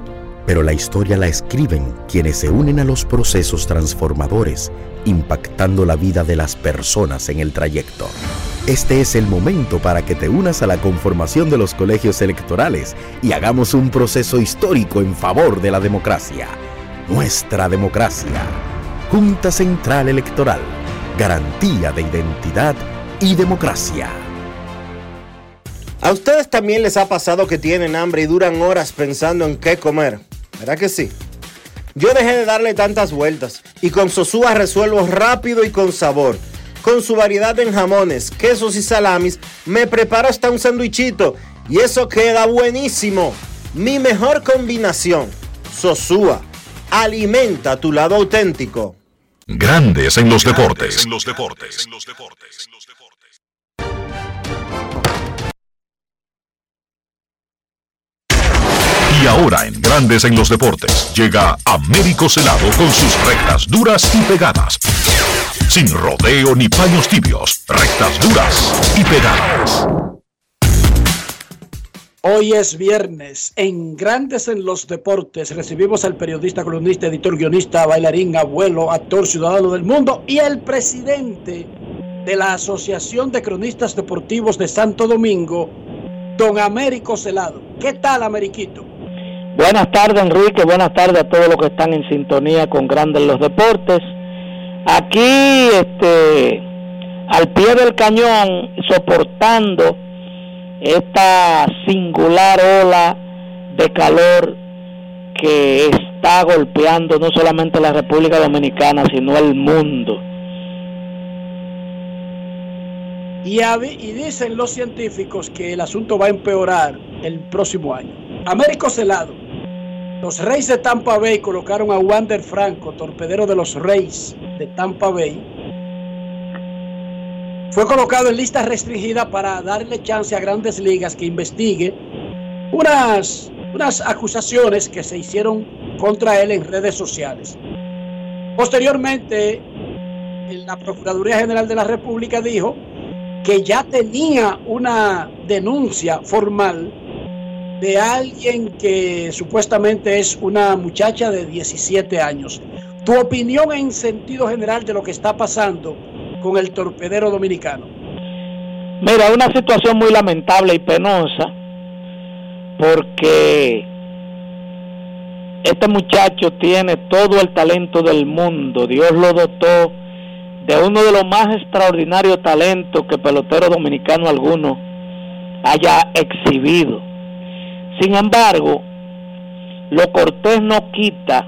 pero la historia la escriben quienes se unen a los procesos transformadores impactando la vida de las personas en el trayecto. Este es el momento para que te unas a la conformación de los colegios electorales y hagamos un proceso histórico en favor de la democracia. Nuestra democracia. Junta Central Electoral. Garantía de identidad y democracia. ¿A ustedes también les ha pasado que tienen hambre y duran horas pensando en qué comer? ¿Verdad que sí? Yo dejé de darle tantas vueltas y con Sosúa resuelvo rápido y con sabor. Con su variedad en jamones, quesos y salamis, me preparo hasta un sandwichito y eso queda buenísimo. Mi mejor combinación. Sosúa, alimenta tu lado auténtico. Grandes en los deportes. En los deportes. Y ahora en Grandes en los Deportes llega Américo Celado con sus rectas duras y pegadas. Sin rodeo ni paños tibios, rectas duras y pegadas. Hoy es viernes. En Grandes en los Deportes recibimos al periodista, columnista, editor, guionista, bailarín, abuelo, actor, ciudadano del mundo y el presidente de la Asociación de Cronistas Deportivos de Santo Domingo, don Américo Celado. ¿Qué tal, Ameriquito? Buenas tardes, Enrique. Buenas tardes a todos los que están en sintonía con Grandes los Deportes. Aquí, este, al pie del cañón, soportando esta singular ola de calor que está golpeando no solamente la República Dominicana, sino el mundo. Y, y, dicen los científicos que el asunto va a empeorar el próximo año. Américo Celado, los Reyes de Tampa Bay colocaron a Wander Franco, torpedero de los Reyes de Tampa Bay. Fue colocado en lista restringida para darle chance a grandes ligas que investigue unas, unas acusaciones que se hicieron contra él en redes sociales. Posteriormente, la Procuraduría General de la República dijo que ya tenía una denuncia formal de alguien que supuestamente es una muchacha de 17 años. Tu opinión en sentido general de lo que está pasando con el torpedero dominicano? Mira, una situación muy lamentable y penosa porque este muchacho tiene todo el talento del mundo. Dios lo dotó de uno de los más extraordinarios talentos que pelotero dominicano alguno haya exhibido. Sin embargo, lo cortés no quita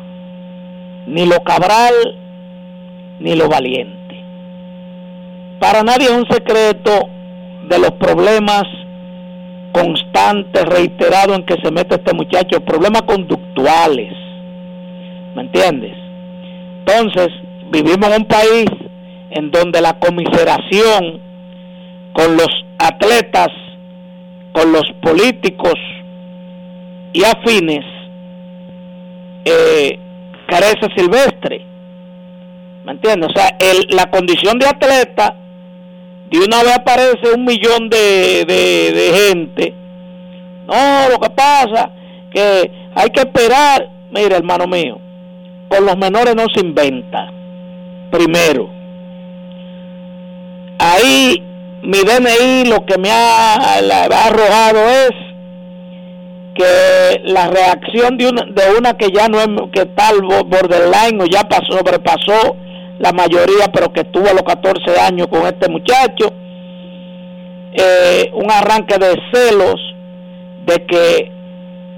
ni lo cabral ni lo valiente. Para nadie es un secreto de los problemas constante, reiterado en que se mete este muchacho, problemas conductuales. ¿Me entiendes? Entonces, vivimos en un país en donde la comiseración con los atletas, con los políticos y afines, eh, carece silvestre. ¿Me entiendes? O sea, el, la condición de atleta y una vez aparece un millón de, de, gente. No, lo que pasa que hay que esperar. Mira, hermano mío, con los menores no se inventa. Primero, ahí mi DNI lo que me ha arrojado es que la reacción de una, de una que ya no es que está al borderline o ya pasó, sobrepasó la mayoría, pero que estuvo a los 14 años con este muchacho, eh, un arranque de celos de que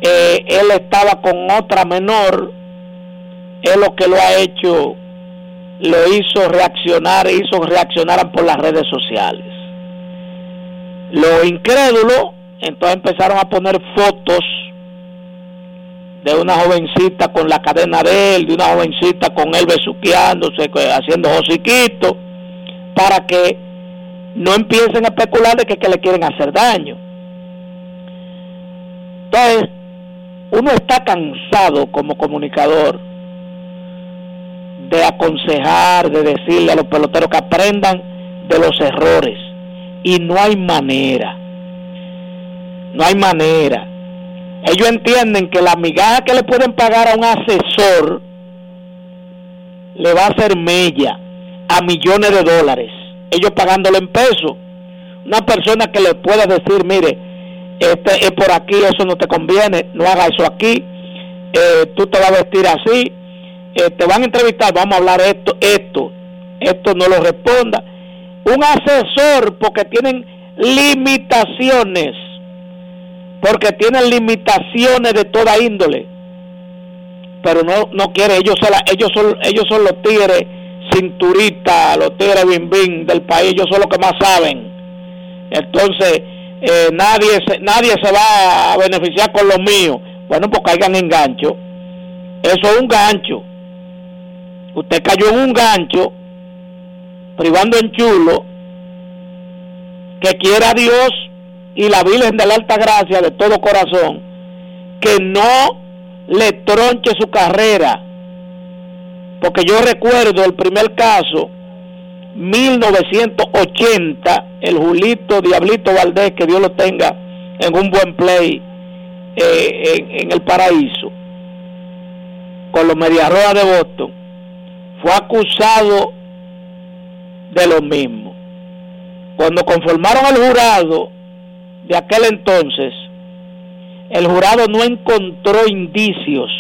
eh, él estaba con otra menor, es lo que lo ha hecho, lo hizo reaccionar, hizo reaccionar por las redes sociales. Lo incrédulo, entonces empezaron a poner fotos de una jovencita con la cadena de él, de una jovencita con él besuqueándose, haciendo josiquito, para que no empiecen a especular de que, que le quieren hacer daño. Entonces, uno está cansado como comunicador de aconsejar, de decirle a los peloteros que aprendan de los errores. Y no hay manera. No hay manera ellos entienden que la migaja que le pueden pagar a un asesor le va a hacer mella a millones de dólares. Ellos pagándole en pesos. Una persona que le pueda decir, mire, este es por aquí, eso no te conviene, no haga eso aquí, eh, tú te vas a vestir así, eh, te van a entrevistar, vamos a hablar esto, esto, esto no lo responda. Un asesor, porque tienen limitaciones porque tienen limitaciones de toda índole. Pero no no quiere ellos son ellos son ellos son los tigres cinturistas los tigres bim bim del país ellos son los que más saben. Entonces eh, nadie se, nadie se va a beneficiar con lo mío. Bueno pues caigan en gancho. Eso es un gancho. Usted cayó en un gancho privando en chulo. Que quiera Dios y la Virgen de la Alta Gracia de todo corazón que no le tronche su carrera. Porque yo recuerdo el primer caso, 1980, el Julito Diablito Valdés, que Dios lo tenga en un buen play eh, en, el paraíso, con los Mediarroas de Boston, fue acusado de lo mismo. Cuando conformaron el jurado, de aquel entonces, el jurado no encontró indicios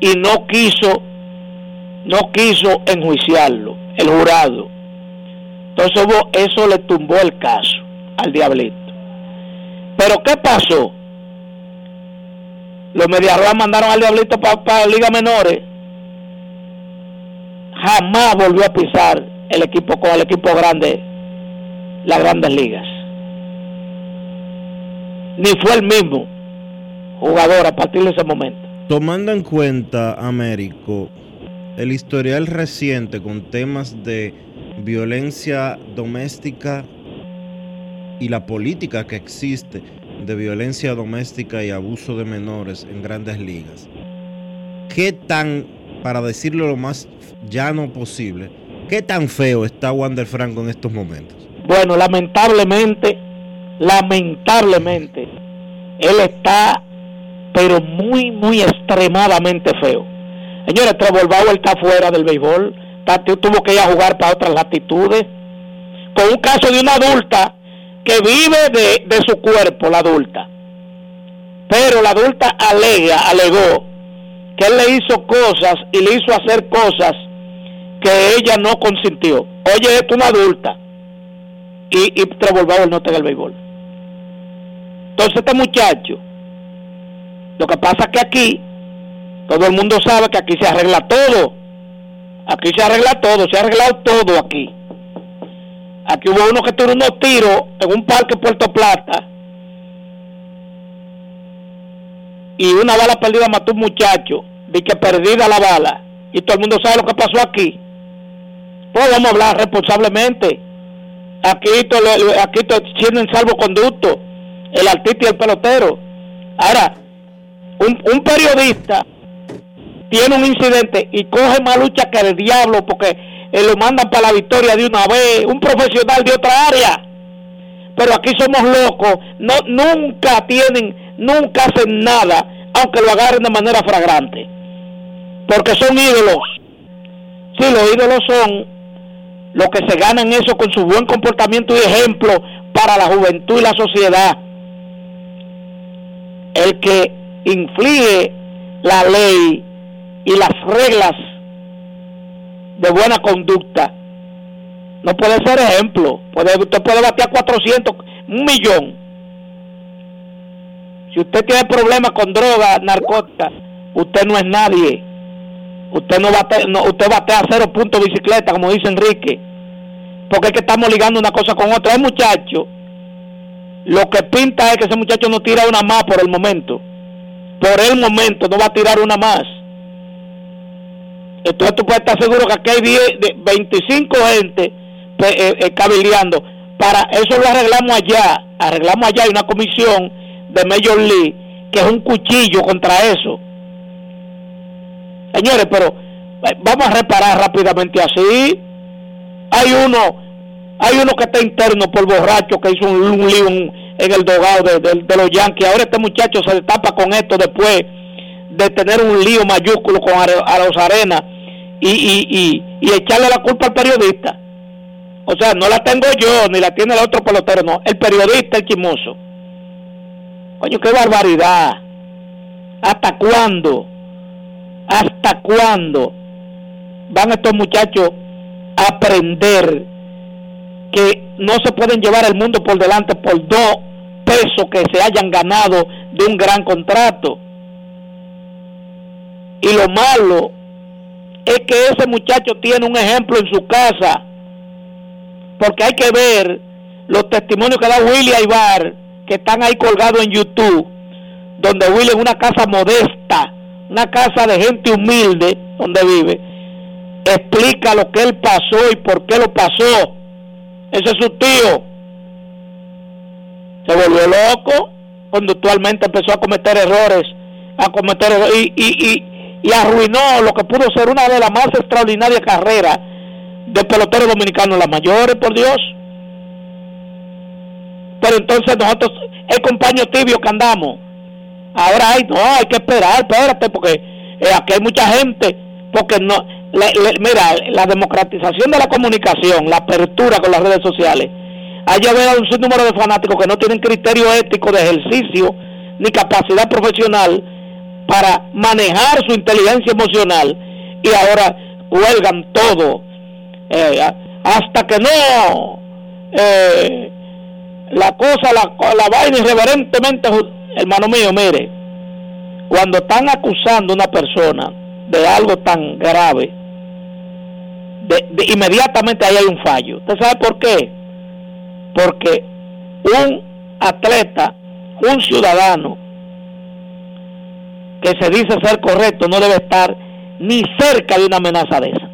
y no quiso no quiso enjuiciarlo, el jurado. Entonces eso le tumbó el caso al diablito. Pero ¿qué pasó? Los Mediarroas mandaron al diablito para pa Liga Menores. Jamás volvió a pisar el equipo con el equipo grande, las grandes ligas ni fue el mismo jugador a partir de ese momento. Tomando en cuenta, Américo, el historial reciente con temas de violencia doméstica y la política que existe de violencia doméstica y abuso de menores en grandes ligas, ¿qué tan, para decirlo lo más llano posible, qué tan feo está Wander Franco en estos momentos? Bueno, lamentablemente lamentablemente, él está, pero muy, muy extremadamente feo. Señores, Trevor Bauer está fuera del béisbol Tati tuvo que ir a jugar para otras latitudes. Con un caso de una adulta que vive de, de su cuerpo, la adulta. Pero la adulta alega, alegó que él le hizo cosas y le hizo hacer cosas que ella no consintió. Oye, es una adulta. Y, y Trevor el no está el béisbol. Entonces este muchacho, lo que pasa es que aquí, todo el mundo sabe que aquí se arregla todo. Aquí se arregla todo, se ha arreglado todo aquí. Aquí hubo uno que tuvo unos tiros en un parque Puerto Plata y una bala perdida mató un muchacho, de que perdida la bala, y todo el mundo sabe lo que pasó aquí. Pues vamos a hablar responsablemente. Aquí, aquí tienen salvoconducto, el artista y el pelotero. Ahora, un, un periodista tiene un incidente y coge más lucha que el diablo porque eh, lo mandan para la victoria de una vez, un profesional de otra área. Pero aquí somos locos, no, nunca tienen nunca hacen nada, aunque lo agarren de manera fragrante. Porque son ídolos. Sí, los ídolos son los que se ganan eso con su buen comportamiento y ejemplo para la juventud y la sociedad. El que inflige la ley y las reglas de buena conducta no puede ser ejemplo. Puede, usted puede batear 400, un millón, si usted tiene problemas con droga, narcótica, usted no es nadie. Usted no bate, no, usted batea a cero puntos bicicleta, como dice Enrique. Porque es que estamos ligando una cosa con otra. El muchacho, lo que pinta es que ese muchacho no tira una más por el momento. Por el momento no va a tirar una más. Entonces tú puedes estar seguro que aquí hay 10, 25 gente pues, eh, eh. Para eso lo arreglamos allá. Arreglamos allá hay una comisión de Major League, que es un cuchillo contra eso. Señores, pero eh, vamos a reparar rápidamente así. Hay uno, hay uno que está interno por borracho que hizo un, lío en el dogado de, los Yankees. Ahora este muchacho se tapa con esto después de tener un lío mayúsculo con a, los Arenas y, y, y, echarle la culpa al periodista. O sea, no la tengo yo, ni la tiene el otro pelotero, no. El periodista, el chimoso. Coño, qué barbaridad. ¿Hasta cuándo? ¿Hasta cuándo van estos muchachos a aprender que no se pueden llevar el mundo por delante por dos pesos que se hayan ganado de un gran contrato? Y lo malo es que ese muchacho tiene un ejemplo en su casa, porque hay que ver los testimonios que da William Ibar que están ahí colgados en YouTube, donde vive en una casa modesta, una casa de gente humilde, donde vive, explica lo que él pasó y por qué lo pasó. Ese es su tío. Se volvió loco, conductualmente empezó a cometer errores, a cometer y, y, y, y arruinó lo que pudo ser una de las más extraordinarias carreras de pelotero dominicano, las mayores, por Dios pero entonces nosotros, el compañero tibio que andamos, ahora hay, no, hay que esperar, espérate, porque eh, aquí hay mucha gente, porque no, mira, la democratización de la comunicación, la apertura con las redes sociales, hay ver un número de fanáticos que no tienen criterio ético de ejercicio ni capacidad profesional para manejar su inteligencia emocional y ahora huelgan todo eh, hasta que no eh, la cosa, la, la vaina irreverentemente, hermano mío, mire, cuando están acusando a una persona de algo tan grave, de, inmediatamente ahí hay un fallo. ¿Usted sabe por qué? Porque un atleta, un ciudadano que se dice ser correcto no debe estar ni cerca de una amenaza de esa,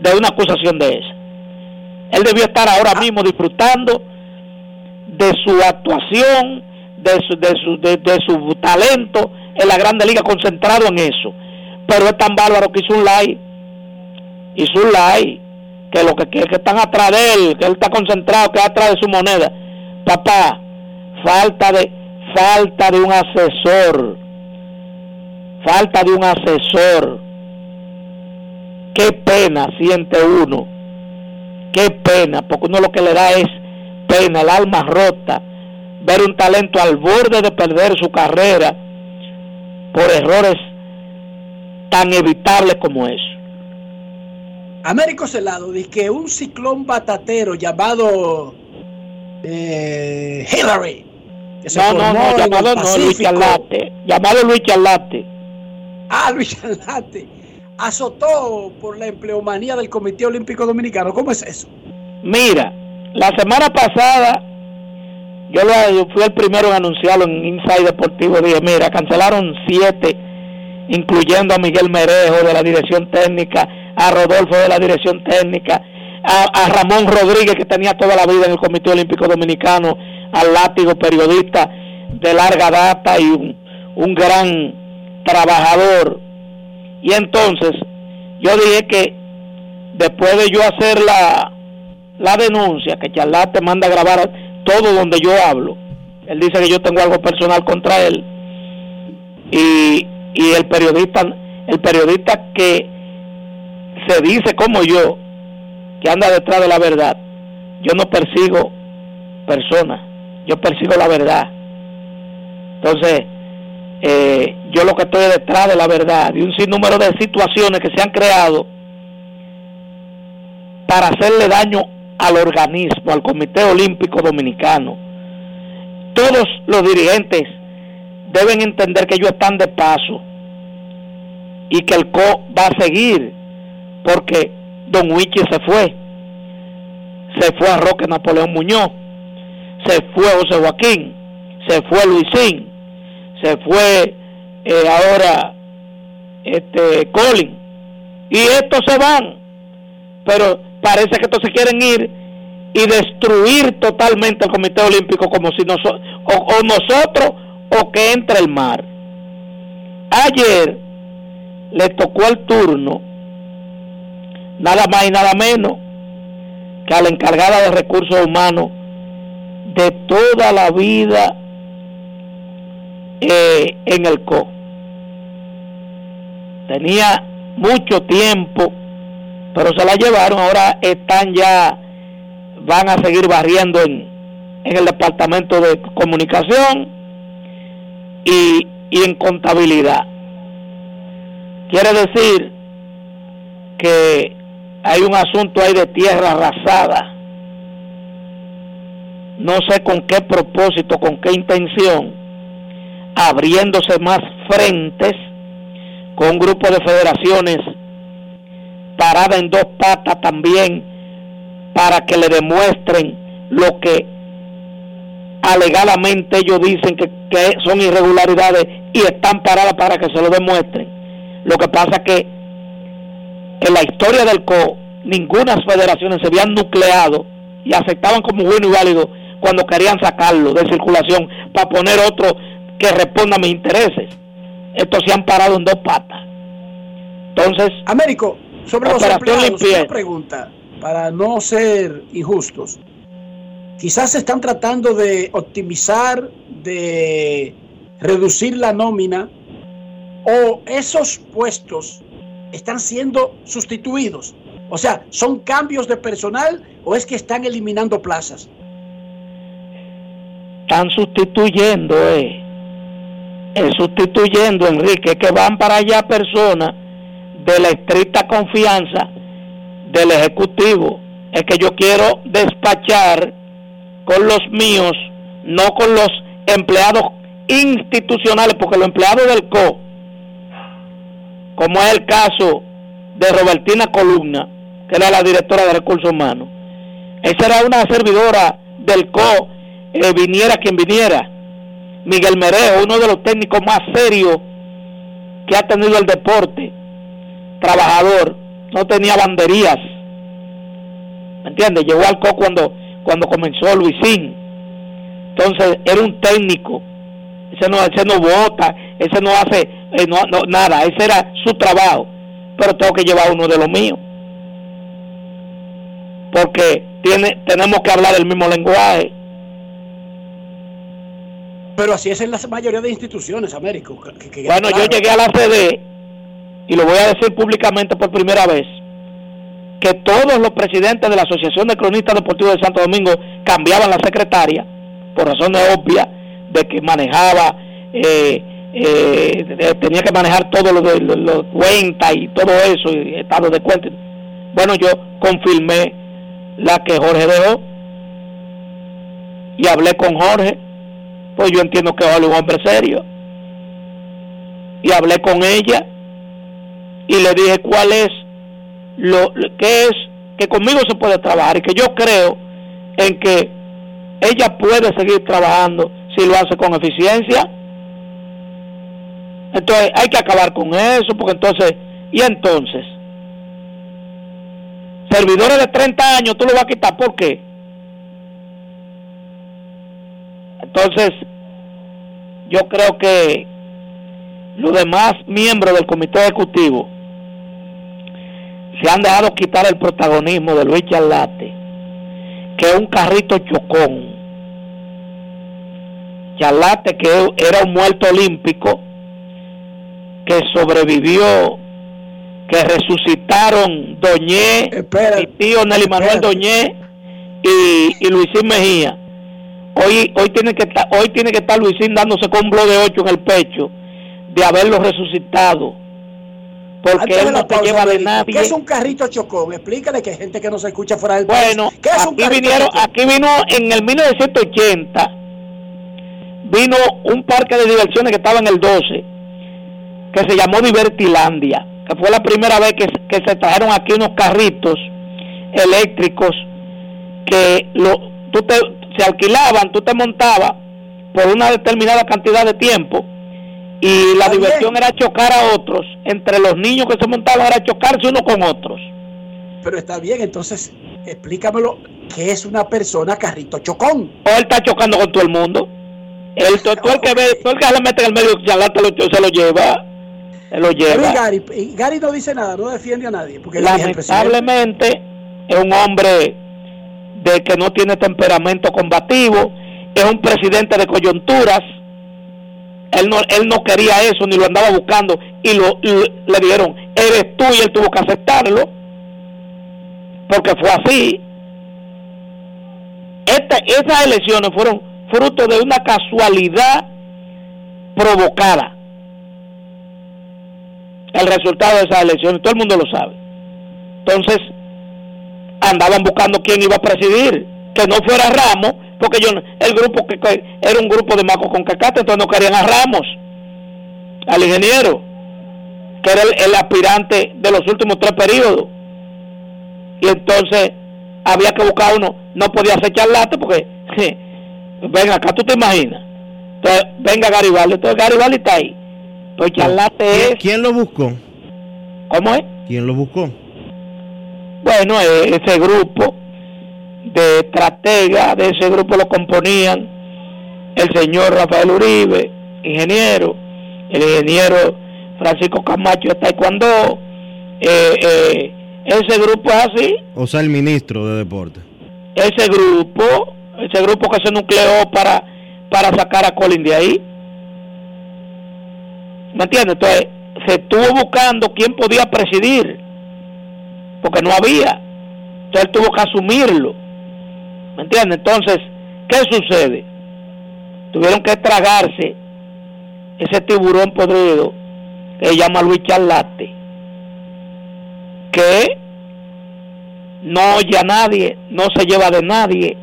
de una acusación de esa. Él debió estar ahora mismo disfrutando de su actuación, de su, de su, de, su talento en la Grande Liga, concentrado en eso. Pero es tan bárbaro que hizo un like, un like, que lo que, que, que están atrás de él, que él está concentrado, que atrás de su moneda. Papá, falta de, falta de un asesor, falta de un asesor qué pena siente uno, qué pena, porque uno lo que le da es pena, el alma rota, ver un talento al borde de perder su carrera por errores tan evitables como eso. Américo Celado dice que un ciclón batatero llamado eh, Hillary. Que se No, no, formó no, llamado no, Luis. Charlate, llamado Luis Charlate. Ah, Luis Charlate. Azotó por la empleomanía del Comité Olímpico Dominicano. ¿Cómo es eso? Mira, la semana pasada yo, lo, yo fui el primero en anunciarlo en Inside Deportivo. Dije, mira, cancelaron siete, incluyendo a Miguel Merejo de la dirección técnica, a Rodolfo de la dirección técnica, a, a Ramón Rodríguez, que tenía toda la vida en el Comité Olímpico Dominicano, al látigo periodista de larga data y un, un gran trabajador. Y entonces yo dije que después de yo hacer la, la denuncia, que Charlate manda a grabar todo donde yo hablo, él dice que yo tengo algo personal contra él, y, y el periodista, el periodista que se dice como yo, que anda detrás de la verdad, yo no persigo personas, yo persigo la verdad. Entonces, eh, yo lo que estoy detrás de la verdad, de un sinnúmero de situaciones que se han creado para hacerle daño al organismo, al Comité Olímpico Dominicano. Todos los dirigentes deben entender que ellos están de paso y que el CO va a seguir porque Don Wichi se fue. Se fue a Roque Napoleón Muñoz, se fue José Joaquín, se fue Luisín, se fue eh, ahora este Colin. Y estos se van. Pero parece que estos se quieren ir y destruir totalmente el Comité Olímpico como si nosotros o nosotros o que entre el mar. Ayer le tocó el turno nada más y nada menos que a la encargada de recursos humanos de toda la vida eh, en el CO. Tenía mucho tiempo, pero se la llevaron, ahora están ya, van a seguir barriendo en, en el departamento de comunicación y, y en contabilidad. Quiere decir que hay un asunto ahí de tierra arrasada. No sé con qué propósito, con qué intención, abriéndose más frentes con un grupo de federaciones parada en dos patas también para que le demuestren lo que alegadamente ellos dicen que, que son irregularidades y están paradas para que se lo demuestren. Lo que pasa que en la historia del CO ninguna federaciones se habían nucleado y aceptaban como bueno y válido cuando querían sacarlo de circulación para poner otro que responda a mis intereses. Estos se han parado en dos patas. Entonces, Américo, sobre los empleados, una pregunta, para no ser injustos. Quizás se están tratando de optimizar, de reducir la nómina, o esos puestos están siendo sustituidos. O sea, ¿son cambios de personal o es que están eliminando plazas? están sustituyendo, eh. Es sustituyendo, Enrique, que van para allá personas de la estricta confianza del Ejecutivo. Es que yo quiero despachar con los míos, no con los empleados institucionales, porque los empleados del CO, como es el caso de Robertina Columna, que era la directora de recursos humanos, esa era una servidora del CO, eh, viniera quien viniera. Miguel Mereo, uno de los técnicos más serios que ha tenido el deporte, trabajador, no tenía banderías. ¿Me entiendes? Llegó al CO cuando, cuando comenzó Luisín. Entonces era un técnico. Ese no, ese no vota, ese no hace eh, no, no, nada, ese era su trabajo. Pero tengo que llevar uno de los míos. Porque tiene, tenemos que hablar el mismo lenguaje. Pero así es en la mayoría de instituciones, Américo. que- que Bueno, yo llegué a la CD y lo voy a decir públicamente por primera vez. todos los presidentes de la Asociación de Cronistas Deportivos de Santo Domingo cambiaban la secretaria, por razones obvias de que manejaba, eh, eh, tenía que manejar todo lo de los cuentas y todo eso, y estado de cuenta. Bueno, yo confirmé la que Jorge dejó y hablé con Jorge, pues yo entiendo que es un hombre serio. Y hablé con ella y le dije cuál es lo, que es que conmigo se puede trabajar y que yo creo en que ella puede seguir trabajando si lo hace con eficiencia. Entonces hay que acabar con eso, porque entonces, y entonces, servidores de 30 años, tú lo vas a quitar, ¿por qué? Entonces, yo creo que los demás miembros del comité ejecutivo se han dejado quitar el protagonismo de Luis Charlate, que es un carrito chocón. Charlate, que era un muerto olímpico, que sobrevivió, que resucitaron Doñé, mi tío Nelly Manuel Doñé y, y Luisín Mejía. Hoy, hoy tiene que estar, hoy tiene que estar Luisín dándose con un bloque de ocho en el pecho de haberlo resucitado porque él no te lleva de nadie. ¿Qué es un carrito chocón? Explícale que hay gente que no se escucha fuera del bueno, país. ¿Qué es aquí vinieron, aquí vino en el 1980 vino un parque de diversiones que estaba en el 12 que se llamó Divertilandia, que fue la primera vez que, que se trajeron aquí unos carritos eléctricos que lo, tú te, se alquilaban, tú te montabas por una determinada cantidad de tiempo y la diversión era chocar a otros. Entre los niños que se montaban era chocarse uno con otros. Pero está bien, entonces explícamelo, ¿qué es una persona carrito chocón? O él está chocando con todo el mundo. El, el que ve, todo el que se mete en el medio se lo lleva. Se lo lleva. Gary, Gary no dice nada, no defiende a nadie. Porque Lamentablemente es un hombre de que no tiene temperamento combativo, es un presidente de coyunturas él no, él no quería eso, ni lo andaba buscando, y, lo, le dijeron, eres tú, y él tuvo que aceptarlo, porque fue así. Esta, esas elecciones fueron fruto de una casualidad provocada. El resultado de esas elecciones, todo el mundo lo sabe. Entonces, andaban buscando quién iba a presidir, que no fuera Ramos, porque yo el grupo que, era un grupo de macos con cacate, entonces no querían a Ramos, al ingeniero, que era el, aspirante de los últimos tres periodos. Y entonces había que buscar uno, no podía hacer charlate porque, venga, acá tú te imaginas. Entonces, venga Garibaldi, entonces Garibaldi está ahí. Pues charlate es... ¿Quién lo buscó? ¿Cómo es? ¿Quién lo buscó? Bueno, e, ese grupo de estratega de ese grupo lo componían el señor Rafael Uribe, ingeniero, el ingeniero Francisco Camacho de Taekwondo, eh, eh, ese grupo es así. O sea, el ministro de deporte. Ese grupo, ese grupo que se nucleó para, para sacar a Colin de ahí. ¿Me entiendes? Entonces, se estuvo buscando quién podía presidir, porque no había. Entonces, tuvo que asumirlo ¿Me entiendes? Entonces, ¿qué sucede? Tuvieron que tragarse ese tiburón podrido que se llama Luis Charlate, que no oye a nadie, no se lleva de nadie,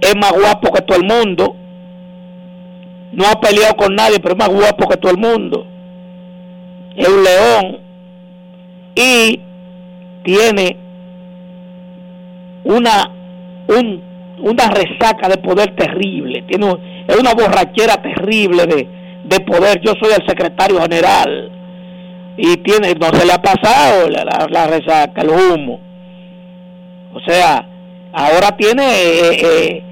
es más guapo que todo el mundo, no ha peleado con nadie, pero es más guapo que todo el mundo, es un león. Y tiene una un una resaca de poder terrible, tiene es una borrachera terrible de, de, poder. Yo soy el secretario general. Y tiene no se le ha pasado la, resaca, el humo. O sea, ahora tiene eh, eh,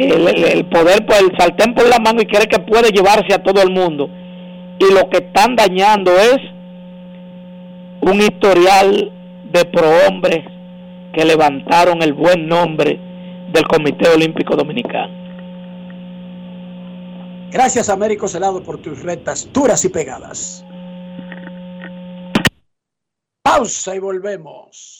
el, poder por el sartén por la mano y quiere que puede llevarse a todo el mundo. Y lo que están dañando es un historial de prohombres que levantaron el buen nombre del Comité Olímpico Dominicano. Gracias, Américo Celado, por tus retas duras y pegadas. Pausa y volvemos.